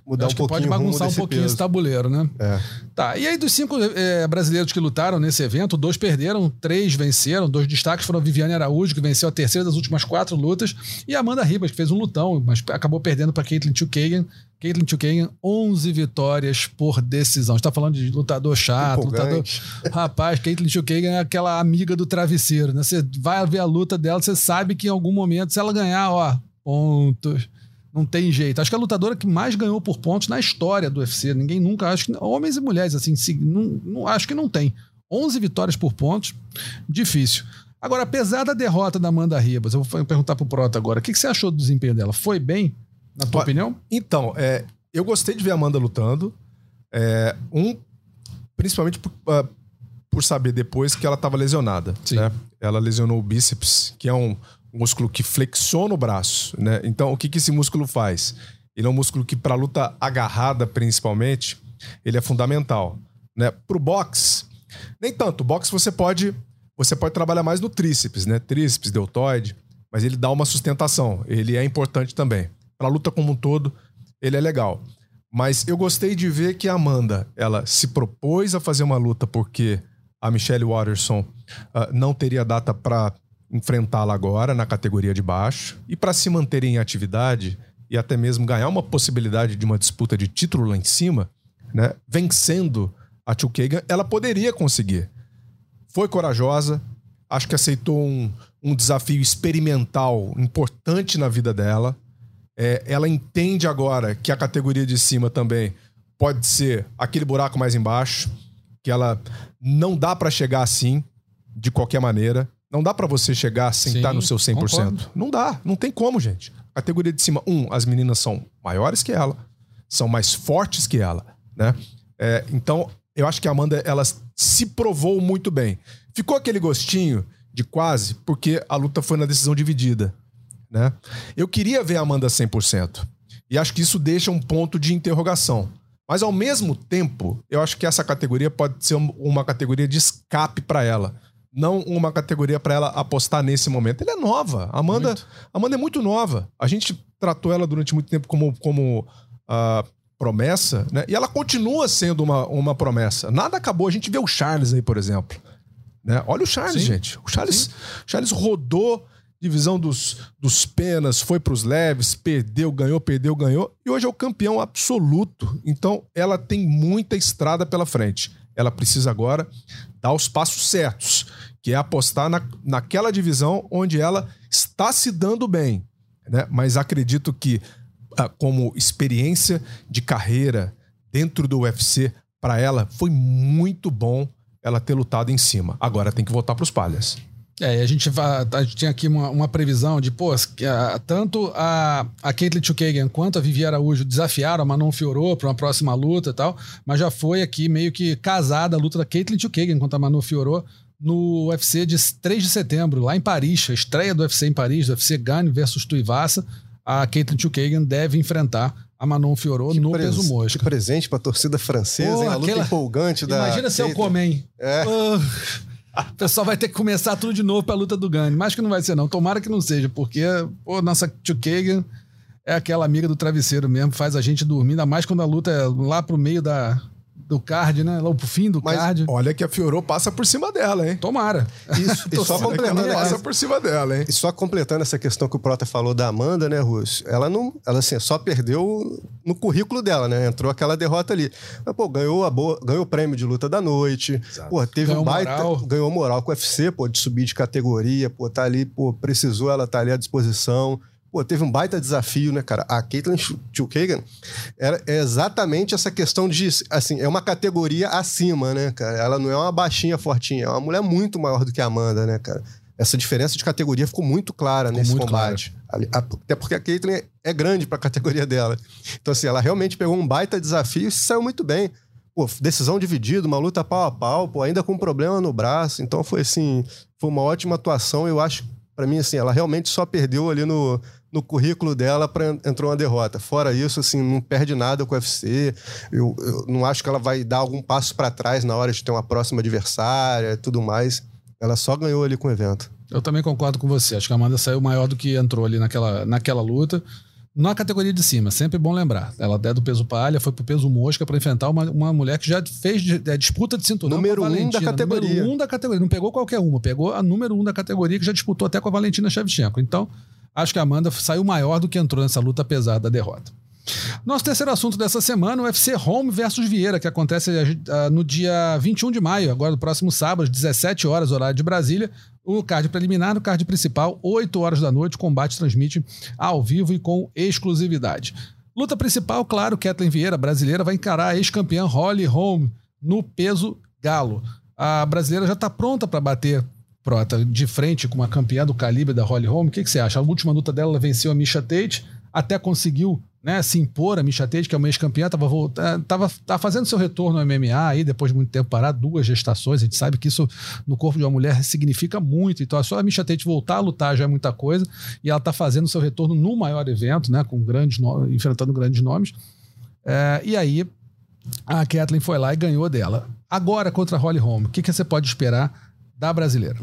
mudar Acho um que pouquinho pode bagunçar um pouquinho peso. esse tabuleiro, né? É. Tá, e aí dos cinco eh, brasileiros que lutaram nesse evento, dois perderam, três venceram. Dois destaques foram a Viviane Araújo, que venceu a terceira das últimas quatro lutas, e Amanda Ribas, que fez um lutão, mas acabou perdendo para Caitlin Chukagan. Caitlin Chukagan, 11 vitórias por decisão. A gente tá falando de lutador chato, lutador... Rapaz, Caitlin Chukagan é aquela amiga do travesseiro, né? Você vai ver a luta dela, você sabe que em algum momento, se ela ganhar, ó, pontos... Não tem jeito. Acho que a lutadora que mais ganhou por pontos na história do UFC. Ninguém nunca, acho que homens e mulheres assim, se- não, não- acho que não tem. 11 vitórias por pontos, difícil. Agora, apesar da derrota da Amanda Ribas, eu vou perguntar pro Prota agora, o que, que você achou do desempenho dela? Foi bem, na tua Olha, opinião? Então, é, eu gostei de ver a Amanda lutando. É, um, principalmente por, ah, por saber depois que ela estava lesionada. Né? Ela lesionou o bíceps, que é um músculo que flexiona o braço. Né? Então, o que, que esse músculo faz? Ele é um músculo que, para luta agarrada, principalmente, ele é fundamental. Né? Pro boxe, nem tanto. O boxe você pode, você pode trabalhar mais no tríceps, né? Tríceps, deltoide, mas ele dá uma sustentação. Ele é importante também. Para luta como um todo, ele é legal. Mas eu gostei de ver que a Amanda, ela se propôs a fazer uma luta porque a Michelle Watterson ah, não teria data para enfrentá-la agora na categoria de baixo e para se manter em atividade e até mesmo ganhar uma possibilidade de uma disputa de título lá em cima, né? Vencendo a Chukagan, ela poderia conseguir. Foi corajosa, acho que aceitou um, um desafio experimental importante na vida dela. É, ela entende agora que a categoria de cima também pode ser aquele buraco mais embaixo, que ela não dá pra chegar assim, de qualquer maneira. Não dá pra você chegar sem Sim, estar no seu 100%. concordo. Não dá, não tem como, gente. Categoria de cima, um, as meninas são maiores que ela, são mais fortes que ela, né? É, então, eu acho que a Amanda, ela se provou muito bem. Ficou aquele gostinho de quase, porque a luta foi na decisão dividida, né? Eu queria ver a Amanda 100%. E acho que isso deixa um ponto de interrogação. Mas ao mesmo tempo, eu acho que essa categoria pode ser um- uma categoria de escape para ela. Não uma categoria para ela apostar nesse momento. Ela é nova. A Amanda, Amanda é muito nova. A gente tratou ela durante muito tempo como, como ah, promessa, né? E ela continua sendo uma, uma promessa. Nada acabou. A gente vê o Charles aí, por exemplo. Né? Olha o Charles, Sim. gente. O Charles, Charles rodou divisão dos, dos penas, foi para os leves, perdeu, ganhou, perdeu, ganhou, e hoje é o campeão absoluto. Então, ela tem muita estrada pela frente. Ela precisa agora dar os passos certos, que é apostar na, naquela divisão onde ela está se dando bem. Né? Mas acredito que, ah, como experiência de carreira dentro do UFC, para ela foi muito bom ela ter lutado em cima. Agora tem que voltar para os palhas. É, a gente, a gente tinha aqui uma, uma previsão de, pô, a, tanto a, a Caitlyn Chukagan quanto a Vivi Araújo desafiaram a Manon Fiorot para uma próxima luta e tal, mas já foi aqui meio que casada a luta da Caitlyn Chukagan contra a Manon Fiorot no UFC de 3 de setembro, lá em Paris, a estreia do UFC em Paris, do UFC Gane versus Tuivasa, a Caitlyn Chukagan deve enfrentar a Manon Fiorot Que no pres- peso mosca. Que presente pra torcida francesa, hein? A luta aquela- empolgante da. Imagina se eu hein? É. Ah, O pessoal vai ter que começar tudo de novo pra luta do Gane. Mas que não vai ser, não. Tomara que não seja, porque, pô, nossa Chukagan é aquela amiga do travesseiro mesmo, faz a gente dormir, ainda mais quando a luta é lá pro meio da, do card, né? Lá pro fim do Mas, card. Olha que a Fiorot passa por cima dela, hein? Tomara. Isso, e só completando passa por cima dela, hein? E só completando essa questão que o Prota falou da Amanda, né, Russo? Ela não. Ela assim, só perdeu no currículo dela, né? Entrou aquela derrota ali. Mas, pô, ganhou, a boa, ganhou o prêmio de luta da noite. Pô, teve Ganhou um baita. moral. Ganhou moral com o UFC, pô, de subir de categoria, pô, tá ali, pô, precisou, ela tá ali à disposição. Pô, teve um baita desafio, né, cara? A Caitlyn Chukagan era é exatamente essa questão de, assim, é uma categoria acima, né, cara? Ela não é uma baixinha fortinha, é uma mulher muito maior do que a Amanda, né, cara? Essa diferença de categoria ficou muito clara nesse muito combate. A- Até porque a Caitlyn é- é grande pra categoria dela. Então, assim, ela realmente pegou um baita desafio e saiu muito bem. Pô, decisão dividida, uma luta pau a pau, pô, ainda com um problema no braço. Então, foi assim, foi uma ótima atuação. Eu acho, pra mim, assim, ela realmente só perdeu ali no, no currículo dela para entrou uma derrota. Fora isso, assim, não perde nada com o UFC. Eu, eu não acho que ela vai dar algum passo pra trás na hora de ter uma próxima adversária e tudo mais. Ela só ganhou ali com o evento. Eu também concordo com você. Acho que a Amanda saiu maior do que entrou ali naquela, naquela luta. Na categoria de cima, sempre bom lembrar. Ela é do peso palha, foi pro peso mosca para enfrentar uma, uma mulher que já fez é, disputa de cinturão. Número um da categoria. Número um da categoria. Não pegou qualquer uma, pegou a número um da categoria que já disputou até com a Valentina Shevchenko. Então, acho que a Amanda saiu maior do que entrou nessa luta, apesar da derrota. Nosso terceiro assunto dessa semana, o UFC Home versus Vieira, que acontece ah, no dia 21 de maio, agora no próximo sábado, às 17 horas, horário de Brasília. O card preliminar, no card principal, 8 horas da noite, o combate transmite ao vivo e com exclusividade. Luta principal, claro, Kathleen Vieira, brasileira, vai encarar a ex-campeã Holly Holm no peso galo. A brasileira já está pronta para bater Prota de frente com uma campeã do calibre da Holly Holm. O que, que você acha? A última luta dela, ela venceu a Misha Tate, até conseguiu né, se impor a Misha Tate, que é uma ex-campeã, estava tava, tava fazendo seu retorno ao MMA aí, depois de muito tempo parar, duas gestações. A gente sabe que isso no corpo de uma mulher significa muito. Então, só a Misha Tate voltar a lutar já é muita coisa. E ela está fazendo seu retorno no maior evento, né, com grandes enfrentando grandes nomes. É, e aí, a Kathleen foi lá e ganhou dela. Agora, contra a Holly Holm, o que, que você pode esperar da brasileira?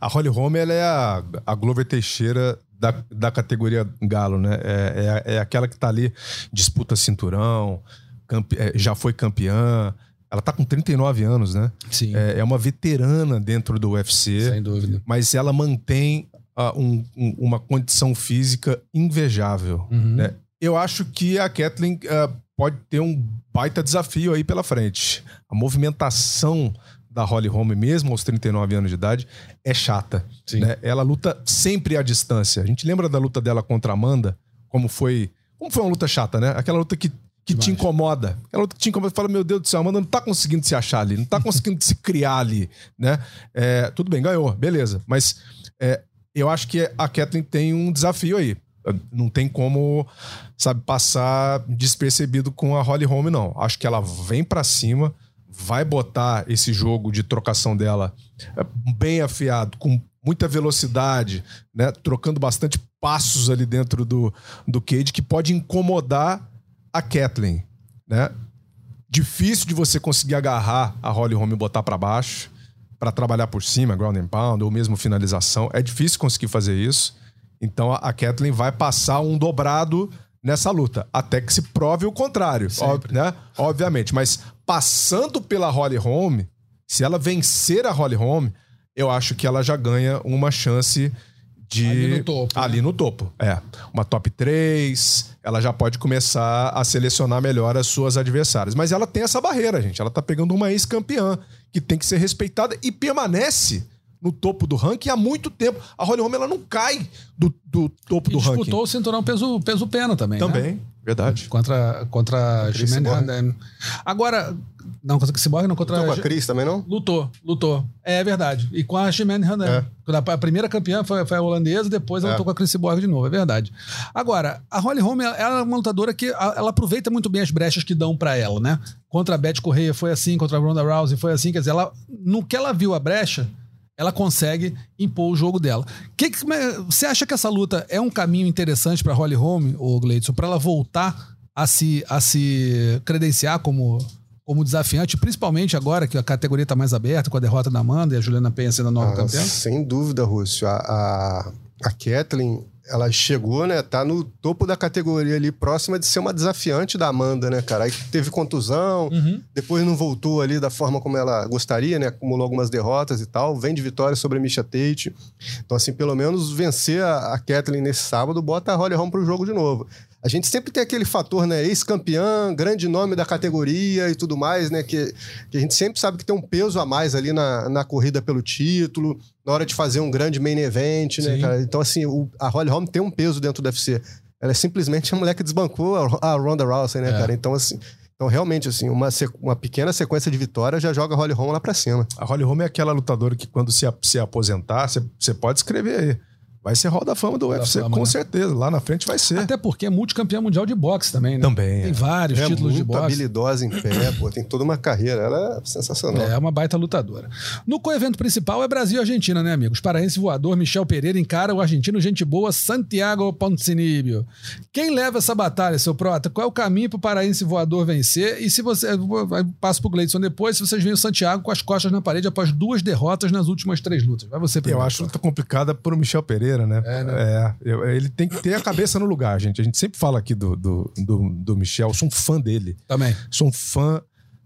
A Holly Holm ela é a, a Glover Teixeira da, da categoria galo, né? É, é, é aquela que tá ali, disputa cinturão, campe- é, já foi campeã. Ela tá com 39 anos, né? Sim, É, é uma veterana dentro do UFC, sem dúvida. mas ela mantém ah, um- um- uma condição física invejável. Uhum. né? Eu acho que a Kathleen ah, pode ter um baita desafio aí pela frente. A movimentação da Holly Holm, mesmo aos 39 anos de idade, é chata. Né? Ela luta sempre à distância. A gente lembra da luta dela contra a Amanda? Como foi. Como foi uma luta chata, né? Aquela luta que, que te incomoda. Aquela luta que te incomoda. Fala, meu Deus do céu, a Amanda não tá conseguindo se achar ali, não tá conseguindo se criar ali, né? É, tudo bem, ganhou, beleza. Mas é, eu acho que a Kathleen tem um desafio aí. Não tem como, sabe, passar despercebido com a Holly Holm, não. Acho que ela vem pra cima, vai botar esse jogo de trocação dela é, bem afiado, com muita velocidade, né? Trocando bastante passos ali dentro do, do cage, que pode incomodar a Kathleen, né? Difícil de você conseguir agarrar a Holly Holm e botar pra baixo para trabalhar por cima, ground and pound ou mesmo finalização. É difícil conseguir fazer isso. Então a Kathleen vai passar um dobrado nessa luta, até que se prove o contrário, né? Obviamente, mas passando pela Holly Holm, se ela vencer a Holly Holm, eu acho que ela já ganha uma chance de Ali no topo, né? ali no topo. É, uma top 3, ela já pode começar a selecionar melhor as suas adversárias. Mas ela tem essa barreira, gente. Ela tá pegando uma ex-campeã que tem que ser respeitada e permanece no topo do ranking há muito tempo. A Holly Holm ela não cai do, do topo E do ranking. disputou o cinturão peso, peso pena também. né? Também, verdade. Contra, contra Cyborg. Handel. Agora, não contra o Cyborg, não contra Tô com a Cris também, não? Lutou, lutou. É verdade. E com a Jimene Handel. É. A a primeira campeã foi, foi a holandesa, depois ela É. lutou com a Chris Borg de novo, é verdade. Agora, a Holly Holm, ela é uma lutadora que a- ela aproveita muito bem as brechas que dão pra ela, né? Contra a Beth Correia foi assim, contra a Ronda Rousey foi assim, quer dizer, ela, no que ela viu a brecha, ela consegue impor o jogo dela. Que, que- você acha que essa luta é um caminho interessante pra Holly Holm, ou Gleidson, pra ela voltar a se, a se credenciar como, como desafiante, principalmente agora que a categoria tá mais aberta, com a derrota da Amanda e a Juliana Penha sendo a nova Ah, campeã? sem dúvida, Rússio. A, a, a Kathleen, ela chegou, né? Tá no topo da categoria ali, próxima de ser uma desafiante da Amanda, né, cara? Aí teve contusão, Uhum. depois não voltou ali da forma como ela gostaria, né? Acumulou algumas derrotas e tal. Vem de vitória sobre a Misha Tate. Então, assim, pelo menos vencer a, a Kathleen nesse sábado, bota a Holly Holm pro jogo de novo. A gente sempre tem aquele fator, né? Ex-campeã, grande nome da categoria e tudo mais, né? Que, que a gente sempre sabe que tem um peso a mais ali na, na corrida pelo título, na hora de fazer um grande main event, né, cara? Então, assim, o- a Holly Holm tem um peso dentro do UFC. Ela é simplesmente a mulher que desbancou a, a Ronda Rousey, né, É. cara? Então, assim. Então, realmente, assim, uma, uma pequena sequência de vitória já joga a Holly Holm lá pra cima. A Holly Holm é aquela lutadora que quando se, se aposentar, você pode escrever aí. Vai ser Hall da Fama do Hall UFC, Fama, com né? certeza. Lá na frente vai ser. Até porque é multicampeã mundial de boxe também, né? Também, é. Tem vários é títulos de muito boxe. habilidosa em pé, pô, tem toda uma carreira. Ela é sensacional. É uma baita lutadora. No co-evento principal é Brasil e Argentina, né, amigos? Paraense voador Michel Pereira encara o argentino gente boa Santiago Poncinibio. Quem leva essa batalha, seu prota? Qual é o caminho pro paraense voador vencer? E se você. passo pro Gleidson depois, se vocês veem o Santiago com as costas na parede após duas derrotas nas últimas três lutas. Vai você primeiro. Eu acho luta complicada por Michel Pereira, né? É, né? É, eu- ele tem que ter a cabeça no lugar, gente. A gente sempre fala aqui do, do, do, do Michel, eu sou um fã dele. Também. Sou um fã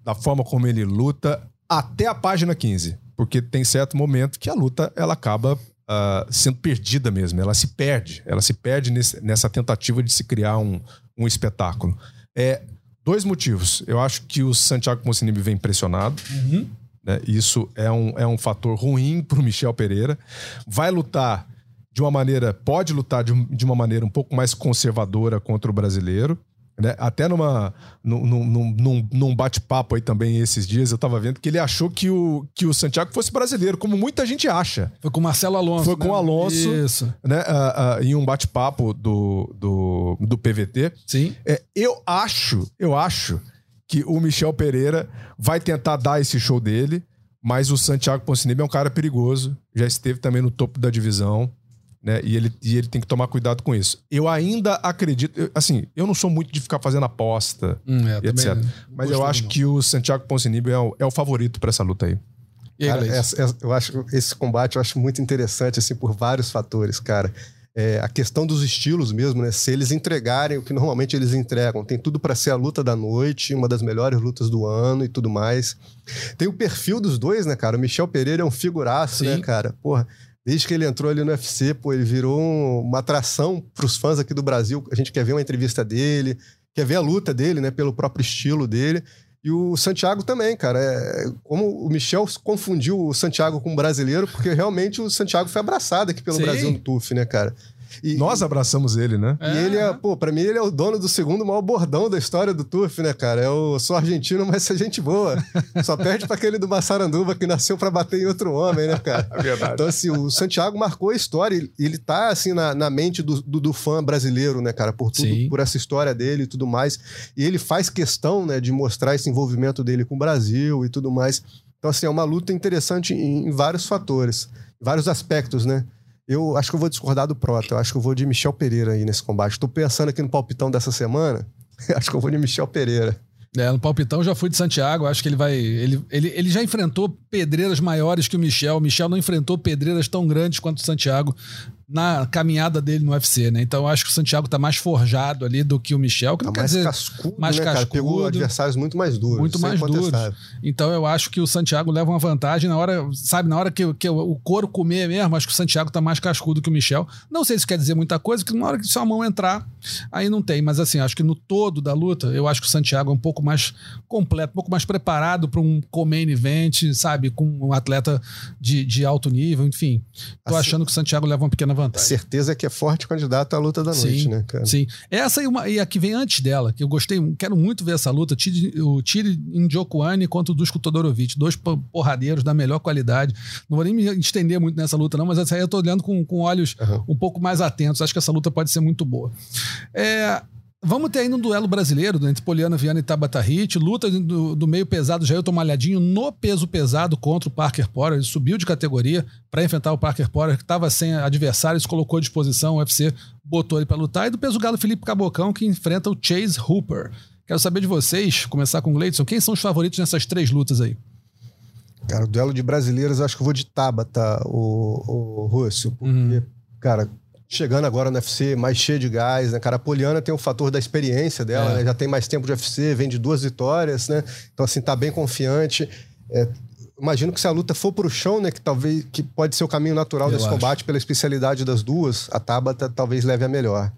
da forma como ele luta até a página 15. Porque tem certo momento que a luta ela acaba ah, sendo perdida mesmo. Ela se perde. Ela se perde nesse- nessa tentativa de se criar um, um espetáculo. É, dois motivos. Eu acho que o Santiago Poncinibio vem pressionado. né? Isso é um, é um fator ruim para o Michel Pereira. Vai lutar de uma maneira, pode lutar de, de uma maneira um pouco mais conservadora contra o brasileiro. né? Até numa, num, num- num- num bate-papo aí também esses dias, eu tava vendo que ele achou que o, que o Santiago fosse brasileiro, como muita gente acha. Foi com o Marcelo Alonso. Foi né? com o Alonso. Isso. Né? Ah, ah, em um bate-papo do, do, do PVT. Sim. É, eu acho, eu acho que o Michel Pereira vai tentar dar esse show dele, mas o Santiago Poncinibio é um cara perigoso, já esteve também no topo da divisão, né? E ele, e ele tem que tomar cuidado com isso. Eu ainda acredito, eu- assim, eu não sou muito de ficar fazendo aposta, Hum, é, etc. também Mas eu acho não. que o Santiago Poncinibio é o, é o favorito pra essa luta aí. E aí, Cara, Gleidson? essa- essa- eu acho esse combate eu acho muito interessante assim por vários fatores, cara. É, a questão dos estilos mesmo, né? Se eles entregarem o que normalmente eles entregam, tem tudo pra ser a luta da noite, uma das melhores lutas do ano e tudo mais. Tem o perfil dos dois, né, cara? O Michel Pereira é um figuraço, Sim. né, cara? Porra, desde que ele entrou ali no UFC, pô, ele virou um- uma atração pros fãs aqui do Brasil. A gente quer ver uma entrevista dele, quer ver a luta dele, né, pelo próprio estilo dele. E o Santiago também, cara. É, como o Michel confundiu o Santiago com o brasileiro, porque realmente o Santiago foi abraçado aqui pelo Sim. Brasil no TUF, né, cara? E, Nós abraçamos ele, né? e ele é, pô, pra mim ele é o dono do segundo maior bordão da história do TUF, né, cara? É o sou argentino, mas sou gente boa. Só perde pra aquele do Massaranduba que nasceu pra bater em outro homem, né, cara? É verdade. Então, assim, o Santiago marcou a história. Ele, ele tá, assim, na, na mente do, do, do fã brasileiro, né, cara? Por tudo, Sim. por essa história dele e tudo mais. E ele faz questão, né, de mostrar esse envolvimento dele com o Brasil e tudo mais. Então, assim, é uma luta interessante em, em vários fatores, vários aspectos, né? Eu acho que eu vou discordar do Prota. Eu acho que eu vou de Michel Pereira aí nesse combate. Tô pensando aqui no palpitão dessa semana. acho que eu vou de Michel Pereira. É, no palpitão já fui de Santiago, acho que ele vai. Ele, ele, ele já enfrentou pedreiras maiores que o Michel. O Michel não enfrentou pedreiras tão grandes quanto o Santiago. Na caminhada dele no UFC, né? Então eu acho que o Santiago tá mais forjado ali do que o Michel, que não Tá quer mais dizer cascudo, mais né, cara? Pegou cascudo. adversários muito mais duros. muito mais duros. Então eu acho que o Santiago leva uma vantagem na hora, sabe, na hora que, que o couro comer mesmo, acho que o Santiago tá mais cascudo que o Michel. Não sei se isso quer dizer muita coisa, que na hora que sua mão entrar, aí não tem. Mas assim, acho que no todo da luta, eu acho que o Santiago é um pouco mais completo, um pouco mais preparado para um co-main event, sabe, com um atleta de, de alto nível, enfim. Tô Assim- achando que o Santiago leva uma pequena vantagem. Certeza que é forte candidato à luta da noite, Sim, né, cara? sim. Essa e, uma, e a que vem antes dela, que eu gostei, quero muito ver essa luta, o Tiri Njokuani contra o Dusko Todorovic, dois po- porradeiros da melhor qualidade. Não vou nem me estender muito nessa luta não, mas essa aí eu tô olhando com, com olhos um pouco mais atentos. Acho que essa luta pode ser muito boa. É, Vamos ter ainda um duelo brasileiro entre Poliana Viana e Tabata Hit. Luta do, do meio pesado, Jailton Malhadinho no peso pesado contra o Parker Porter. Ele subiu de categoria para enfrentar o Parker Porter, que estava sem adversários, colocou à disposição. O UFC botou ele para lutar. E do peso galo, Felipe Cabocão, que enfrenta o Chase Hooper. Quero saber de vocês, começar com o Gleidson, quem são os favoritos nessas três lutas aí? Cara, o duelo de brasileiros, eu acho que eu vou de Tabata, o, o Russo. Porque, Uhum. cara, chegando agora no UFC, mais cheio de gás, né? Cara, a Poliana tem o fator da experiência dela, É. né? Já tem mais tempo de UFC, vem de duas vitórias, né? Então, assim, tá bem confiante. É, imagino que se a luta for pro chão, né? Que talvez que pode ser o caminho natural Eu desse acho. combate pela especialidade das duas, a Tabata talvez leve a melhor.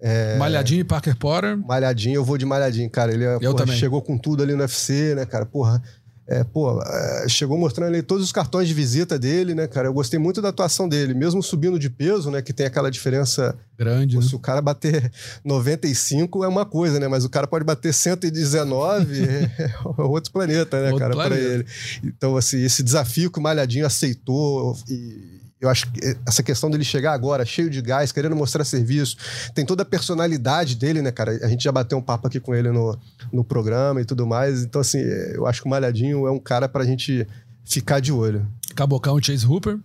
É. Malhadinho e Parker Porter. Malhadinho, eu vou de malhadinho, cara. Ele é, porra, chegou com tudo ali no UFC, né, cara? Porra. É, pô, é, chegou mostrando ali todos os cartões de visita dele, né, cara? Eu gostei muito da atuação dele, mesmo subindo de peso, né? Que tem aquela diferença. Grande, pô, né? se o cara bater 95 é uma coisa, né? Mas o cara pode bater 119, é outro planeta, né, Outro cara, planeta. ele. Então, assim, esse desafio que o Malhadinho aceitou e. Eu acho que essa questão dele chegar agora, cheio de gás, querendo mostrar serviço, tem toda a personalidade dele, né, cara? A gente já bateu um papo aqui com ele no, no programa e tudo mais. Então, assim, eu acho que o Malhadinho é um cara pra gente ficar de olho. Cabocão e Chase Hooper.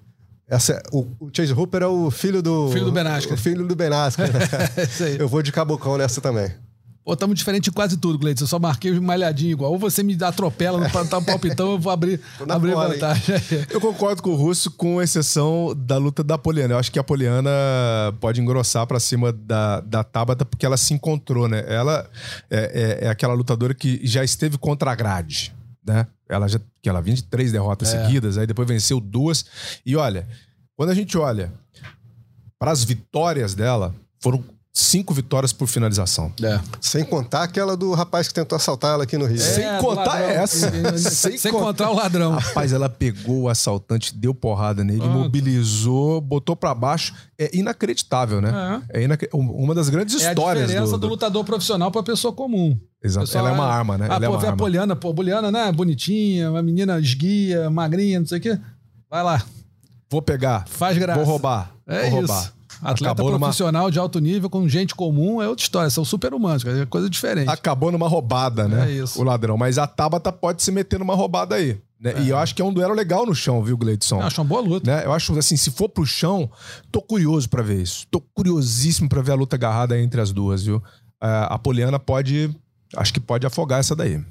Essa, o, o Chase Hooper é o filho do. Filho do Ben. O filho do Ben né? É. Eu vou de cabocão nessa também. Pô, estamos diferente em quase tudo, Gleitson. Eu só marquei o malhadinho igual. Ou você me atropela no tá um palpitão, eu vou abrir, abrir bola, hein? vantagem. Eu concordo com o Russo, com exceção da luta da Poliana. Eu acho que a Poliana pode engrossar pra cima da, da Tabata porque ela se encontrou, né? Ela é, é- é aquela lutadora que já esteve contra a grade, né? Ela já que ela vinha de três derrotas É. seguidas, aí depois venceu duas. E olha, quando a gente olha para as vitórias dela, foram cinco vitórias por finalização. É. Sem contar aquela do rapaz que tentou assaltar ela aqui no Rio. Sem É, contar do ladrão. essa. Sem, Sem contar o ladrão. Rapaz, ela pegou o assaltante, deu porrada nele, Pronto. mobilizou, botou pra baixo. É inacreditável, né? É, inacre- Uma das grandes É a histórias diferença do, do, do... lutador profissional pra pessoa comum. Exato. Pessoal, Ela é uma arma, né? Ah, Ela é pô, uma vê a arma. Poliana, pô, a Poliana, né? Bonitinha, uma menina esguia, magrinha, não sei o quê. Vai lá, Vou pegar, faz graça. vou roubar, É vou isso. roubar. Atleta Acabou numa- profissional de alto nível com gente comum é outra história. São super humanos, cara, é coisa diferente. Acabou numa roubada, né? É isso. O ladrão. Mas a Tabata pode se meter numa roubada aí. né? E eu acho que é um duelo legal no chão, viu, Gleidson? Eu acho uma boa luta. né? Eu acho assim, se for pro chão, tô curioso pra ver isso. Tô curiosíssimo pra ver a luta agarrada entre as duas, viu? É, a Poliana pode, acho que pode afogar essa daí.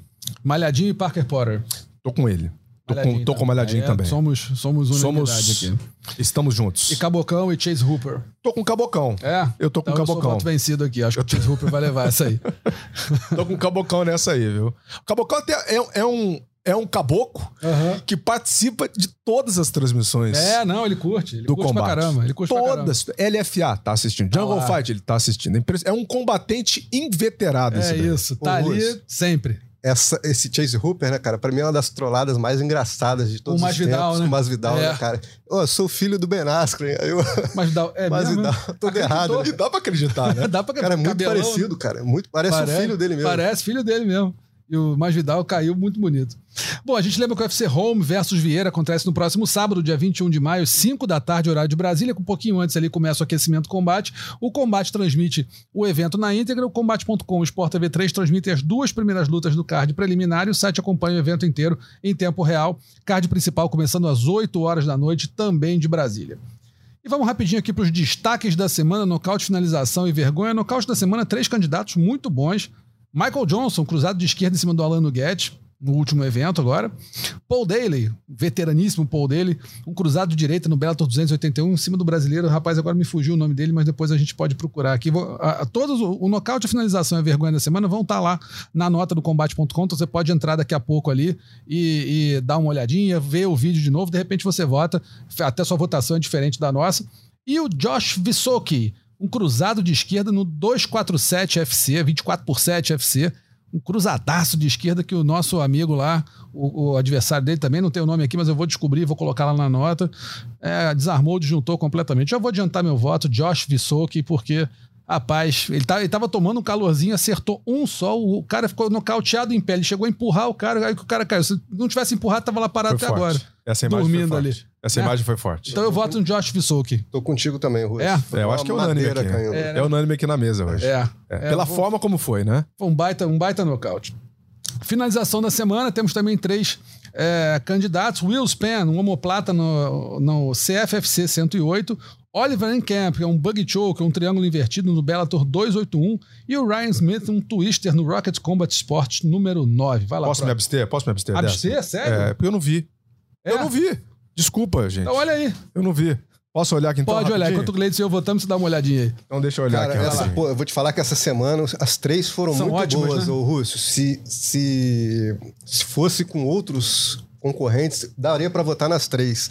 Malhadinho e Parker Potter. Tô com ele. Tô com, tô com o Malhadinho É, também. Somos, somos unanimidade Somos. aqui. Estamos juntos. E Cabocão e Chase Hooper. Tô com o Cabocão. É? Eu tô com então o Eu sou Cabocão. voto vencido aqui. Acho que o Chase Hooper vai levar essa aí. Tô com o Cabocão nessa aí, viu? O Cabocão até é, é um, é um caboclo Aham. que participa de todas as transmissões. É, não, ele curte. Ele do curte combate. pra caramba. Ele curte pra caramba. Todas. LFA tá assistindo. Jungle lá. Fight ele tá assistindo. É É um combatente inveterado. esse É daí. isso. Tá Ô, ali sempre. Essa, esse Chase Hooper, né, cara, pra mim é uma das trolladas mais engraçadas de todos O os Masvidal, tempos. né? O Masvidal, É. né, cara? Ô, eu sou filho do Ben Askren. Eu... É Masvidal, mesmo? todo errado. Né? E dá pra acreditar, né? Dá pra Cara, é muito cabelão, parecido, cara. Muito, parece, o filho dele mesmo. Parece filho dele mesmo. E o Masvidal caiu muito bonito. Bom, a gente lembra que o UFC Home versus Vieira acontece no próximo sábado, dia 21 de maio, 5 da tarde, horário de Brasília. Um pouquinho antes ali começa o aquecimento combate. O combate transmite o evento na íntegra. O combate.com e o Sport TV 3 transmitem as duas primeiras lutas do card preliminar e o site acompanha o evento inteiro em tempo real. Card principal começando às 8 horas da noite, também de Brasília. E vamos rapidinho aqui para os destaques da semana: nocaute, finalização e vergonha. Nocaute da semana, três candidatos muito bons. Michael Johnson, cruzado de esquerda em cima do Alan Guedes. no último evento agora. Paul Daly, veteraníssimo Paul Daly, um cruzado de direita no Bellator 281 em cima do brasileiro. Rapaz, agora me fugiu o nome dele, mas depois a gente pode procurar aqui. Vou, a, a, todos, o, o nocaute, finalização e a vergonha da semana vão estar lá na nota do combate.com, então você pode entrar daqui a pouco ali e, e dar uma olhadinha, ver o vídeo de novo, de repente você vota, até sua votação é diferente da nossa. E o Josh Vissoki, um cruzado de esquerda no 247 FC, 24 por 7 FC, um cruzadaço de esquerda que o nosso amigo lá, o, o, adversário dele também não tem o nome aqui, mas eu vou descobrir, vou colocar lá na nota. É, desarmou, disjuntou completamente. Já vou adiantar meu voto, Josh Vissoki, porque Rapaz, ele, tá, ele tava tomando um calorzinho, acertou um só, o cara ficou nocauteado em pé. Ele chegou a empurrar o cara, aí que o cara caiu. Se não tivesse empurrado, tava lá parado Foi até forte. agora. Essa dormindo ali. Essa É. imagem foi forte. Então eu voto no Josh Vissoki. Tô contigo também, Russo. É? É, eu acho que é unânime aqui. É, É unânime aqui na mesa hoje. É. É, É, Pela vou- forma como foi, né? Foi um baita, um baita nocaute. Finalização da semana, temos também três é, candidatos. Will Span, um homoplata no, no CFFC 108. Oliver Encamp, que é um bug choke, um triângulo invertido no Bellator 281. E o Ryan Smith, um twister no Rocket Combat Sports número 9. Vai lá, Posso me abster? Posso me abster? Abster? dessa? Sério? É, porque eu não vi. É? Eu não vi. Desculpa, gente. Então olha aí. Eu não vi. Posso olhar aqui então? Pode olhar. rapidinho? Enquanto o Gleice e eu votamos, você dá uma olhadinha aí. Então deixa eu olhar Cara, aqui. essa, pô, eu vou te falar que essa semana as três foram São muito ótimas, boas, né? ô Russo. Se, se, se fosse com outros concorrentes, daria pra votar nas três.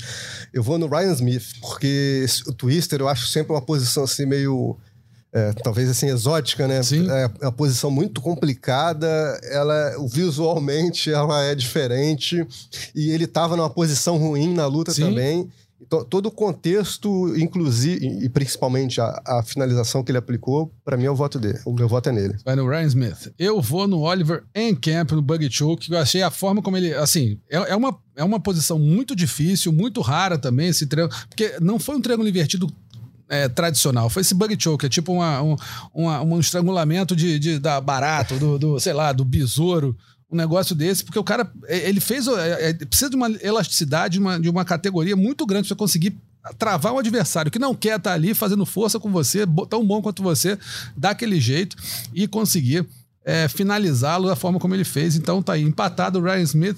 Eu vou no Ryan Smith, porque o Twister eu acho sempre uma posição assim meio. É, talvez assim, exótica, né? Sim. É uma posição muito complicada, ela visualmente ela é diferente, e ele tava numa posição ruim na luta Sim. também. Então, todo o contexto, inclusive, e principalmente a, a finalização que ele aplicou, pra mim é o voto dele. O meu voto é nele. Vai no Ryan Smith. Eu vou no Oliver Encamp, no Bug Choke, que eu achei a forma como ele. Assim, é, é uma, é uma posição muito difícil, muito rara também, esse triângulo. Porque não foi um triângulo invertido. É, tradicional, foi esse bug choke, é tipo uma, um, uma- um estrangulamento de, de- da barato, do, do, sei lá, do besouro, um negócio desse, porque o cara, é, ele fez, é, é, precisa de uma elasticidade, de uma, de uma categoria muito grande você conseguir travar um adversário que não quer estar ali fazendo força com você, tão bom quanto você, dar aquele jeito e conseguir é, finalizá-lo da forma como ele fez. Então tá aí, empatado Ryan Smith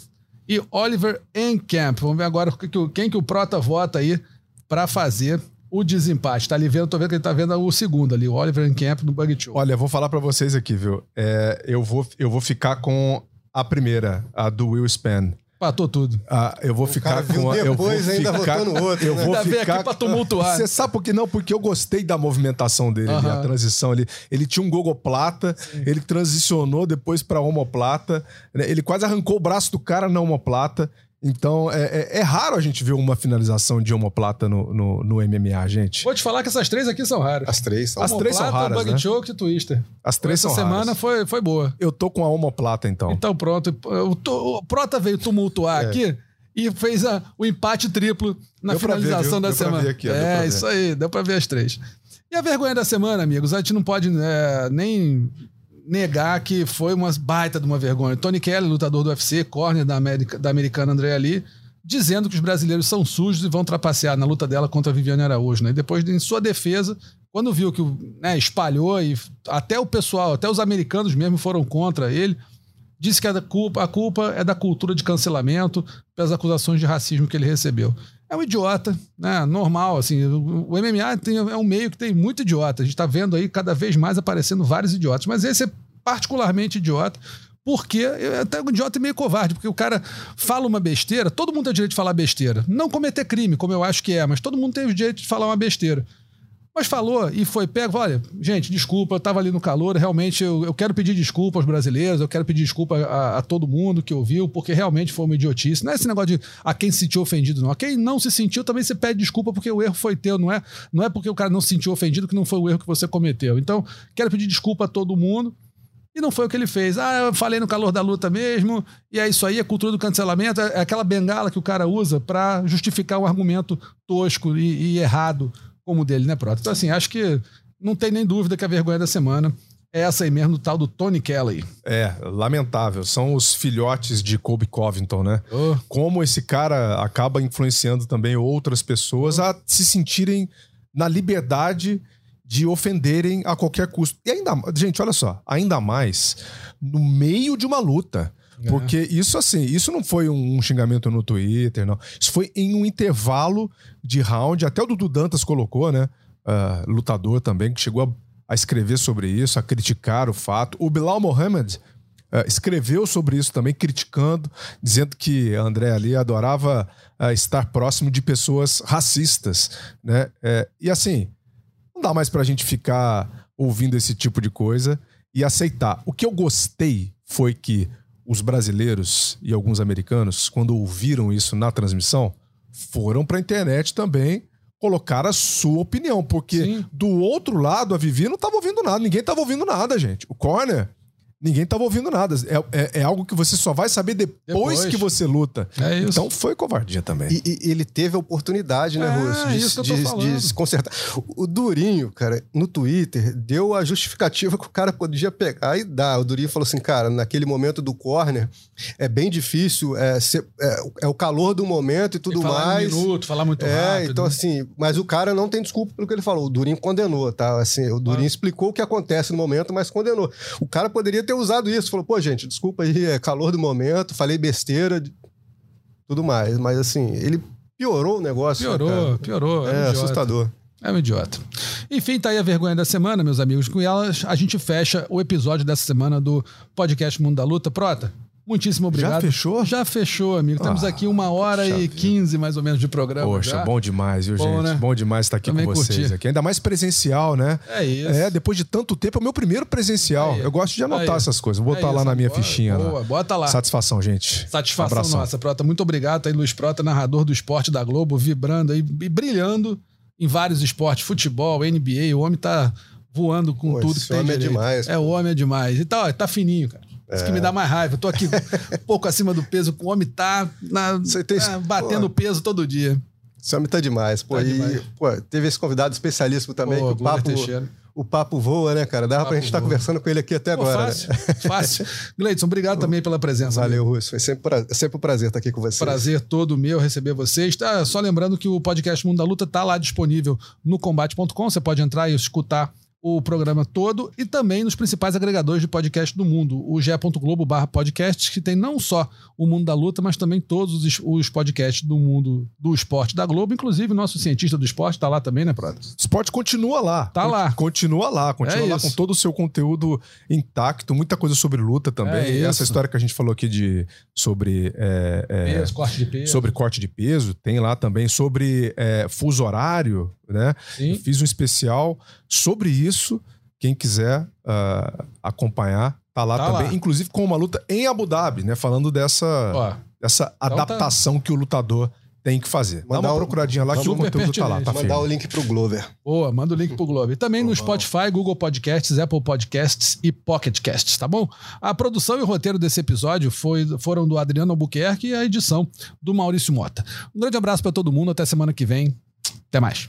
e Oliver Encamp. Vamos ver agora quem que o Prota vota aí pra fazer o desempate. Tá ali vendo, tô vendo que ele tá vendo o segundo ali, o Oliver Encamp no Bug Show. Olha, eu vou falar pra vocês aqui, viu? É, eu, vou, eu vou ficar com a primeira, a do Will Span. Empatou tudo. Ah, eu vou ficar cara viu com a. Eu vou depois, ainda ficar, votou no outro, Eu né? vou Ainda veio ficar. aqui pra tumultuar. Você sabe por que não? Porque eu gostei da movimentação dele, ali, Aham. a transição ali. Ele tinha um gogoplata, ele transicionou depois pra homoplata. né? Ele quase arrancou o braço do cara na homoplata. Então, é, é- é raro a gente ver uma finalização de homoplata no, no, no MMA, gente. Vou te falar que essas três aqui são raras. As três são As três são raras, Bug né? Choke e Twister. As três Essa são semana raras. foi, foi boa. Eu tô com a homoplata, então. Então pronto. O, o Prota veio tumultuar É. aqui e fez a- o empate triplo na Deu ver, finalização viu? da Deu pra semana. ver aqui, é, ver. isso aí, deu pra ver as três. E a vergonha da semana, amigos, a gente não pode é, nem negar que foi uma baita de uma vergonha. Tony Kelly, lutador do UFC, corner da, América, da americana André Ali, dizendo que os brasileiros são sujos e vão trapacear na luta dela contra a Viviane Araújo. Né? E depois, em sua defesa, quando viu que né, espalhou e até o pessoal, até os americanos mesmo foram contra ele, disse que a culpa, a culpa é da cultura de cancelamento pelas acusações de racismo que ele recebeu. É um idiota, né? Normal, assim. O MMA tem- é um meio que tem muito idiota. A gente está vendo aí cada vez mais aparecendo vários idiotas. Mas esse é particularmente idiota. Porque é até um idiota e meio covarde, porque o cara fala uma besteira, todo mundo tem o direito de falar besteira. Não cometer crime, como eu acho que é, mas todo mundo tem o direito de falar uma besteira. Mas falou e foi pego. Olha, gente, desculpa, eu tava ali no calor. Realmente, eu, eu quero pedir desculpa aos brasileiros, eu quero pedir desculpa a, a todo mundo que ouviu, porque realmente foi uma idiotice. Não é esse negócio de a quem se sentiu ofendido, não. A quem não se sentiu também você pede desculpa porque o erro foi teu, não é? Não é porque o cara não se sentiu ofendido que não foi o erro que você cometeu. Então, quero pedir desculpa a todo mundo. E não foi o que ele fez. Ah, eu falei no calor da luta mesmo, e é isso aí, a cultura do cancelamento, é aquela bengala que o cara usa pra justificar um argumento tosco e, e errado como o dele, né, Prota? Então, assim, acho que não tem nem dúvida que a vergonha da semana é essa aí mesmo, do tal do Tony Kelly. É, lamentável. São os filhotes de Colby Covington, né? Oh, Como esse cara acaba influenciando também outras pessoas a se sentirem na liberdade de ofenderem a qualquer custo. E ainda, gente, olha só, ainda mais no meio de uma luta. É. Porque isso, assim, isso não foi um xingamento no Twitter, não. Isso foi em um intervalo de round. Até o Dudu Dantas colocou, né? Ah, lutador também, que chegou a, a escrever sobre isso, a criticar o fato. O Bilal Mohammed ah, escreveu sobre isso também, criticando, dizendo que André ali adorava ah, estar próximo de pessoas racistas, né? É, e assim, não dá mais pra gente ficar ouvindo esse tipo de coisa e aceitar. O que eu gostei foi que os brasileiros e alguns americanos, quando ouviram isso na transmissão, foram pra internet também colocar a sua opinião, porque Sim. do outro lado a Vivi não tava ouvindo nada, ninguém tava ouvindo nada, gente. O corner Ninguém tava ouvindo nada. É, é- é algo que você só vai saber depois, Depois. que você luta. É isso. Então foi covardia também. E, e ele teve a oportunidade, né, É, Russo, de, isso que eu tô de- falando. de se consertar. O, Durinho, cara, no Twitter, deu a justificativa que o cara podia pegar e dar. O Durinho falou assim, cara, naquele momento do corner, é bem difícil, é, ser- é, é o calor do momento e tudo E falar mais. um minuto, falar muito É, rápido. então assim, mas o cara não tem desculpa pelo que ele falou. O Durinho condenou, tá? Assim, o Durinho Ah. explicou o que acontece no momento, mas condenou. O cara poderia ter usado isso, falou, pô, gente, desculpa aí, é calor do momento, falei besteira, tudo mais. Mas assim, ele piorou o negócio. né, Piorou, piorou. um É, idiota. assustador. É um idiota. Enfim, tá aí a vergonha da semana, meus amigos. Com elas, a gente fecha o episódio dessa semana do podcast Mundo da Luta. Prota, muitíssimo obrigado. fechou? Já fechou, amigo. Temos Ah, aqui uma hora e quinze, mais ou menos, de programa. Poxa, já. bom demais, viu, Bom, gente? né? Bom demais estar aqui Também com vocês curti. aqui. Ainda mais presencial, né? É isso. É, depois de tanto tempo, é o meu primeiro presencial. Aí. Eu gosto de anotar Aí. essas coisas. Vou É botar lá isso, na minha boa, fichinha. boa, lá. bota lá. Satisfação, gente. Satisfação Abração. nossa, Prota. Muito obrigado. Tá aí Luiz Prota, narrador do esporte da Globo, vibrando aí e brilhando em vários esportes, futebol, NBA. O homem tá voando com Pô, tudo esse que tem homem é demais, É, o homem é demais. E tá, ó, tá fininho, cara. Isso É. que me dá mais raiva. Eu tô aqui um pouco acima do peso, o homem tá na- tem- ah, batendo peso todo dia. Esse homem tá demais. Pô, Tá e, demais. pô, teve esse convidado especialíssimo também, Pô, que o papo, Teixeira. o papo voa, né, cara? Dava pra gente estar voa. conversando com ele aqui até Pô, agora. fácil, né? fácil. Gleidson, obrigado também pela presença. Valeu, Russo. Foi sempre, pra- sempre um prazer estar aqui com você. Prazer todo meu receber vocês. Tá, só lembrando que o podcast Mundo da Luta tá lá disponível no combate.com. Você pode entrar e escutar o programa todo e também nos principais agregadores de podcast do mundo. O ge.globo barra podcasts, que tem não só o Mundo da Luta, mas também todos os, podcasts do mundo do esporte da Globo. Inclusive, o nosso cientista do esporte tá lá também, né, Prado? O esporte continua lá. Tá lá. Continua lá. Continua É lá isso. com todo o seu conteúdo intacto. Muita coisa sobre luta também. É E. Essa história que a gente falou aqui de sobre é, é, Peso, corte de peso. sobre corte de peso, tem lá também sobre é, fuso horário, né? Sim. Eu fiz um especial sobre isso. Quem quiser ah, acompanhar, tá lá Tá também. lá. Inclusive com uma luta em Abu Dhabi, né? Falando dessa, Ó, dessa Então tá. adaptação que o lutador tem que fazer. Dá Mandar uma o- procuradinha lá que o conteúdo tá lá, tá pertinente. Mandar firme. o link pro Glover. Boa, manda o link pro Globo. E também no Spotify, Google Podcasts, Apple Podcasts e Pocket Casts, tá bom? A produção e o roteiro desse episódio foi, foram do Adriano Albuquerque e a edição do Maurício Mota. Um grande abraço pra todo mundo, até semana que vem. Até mais.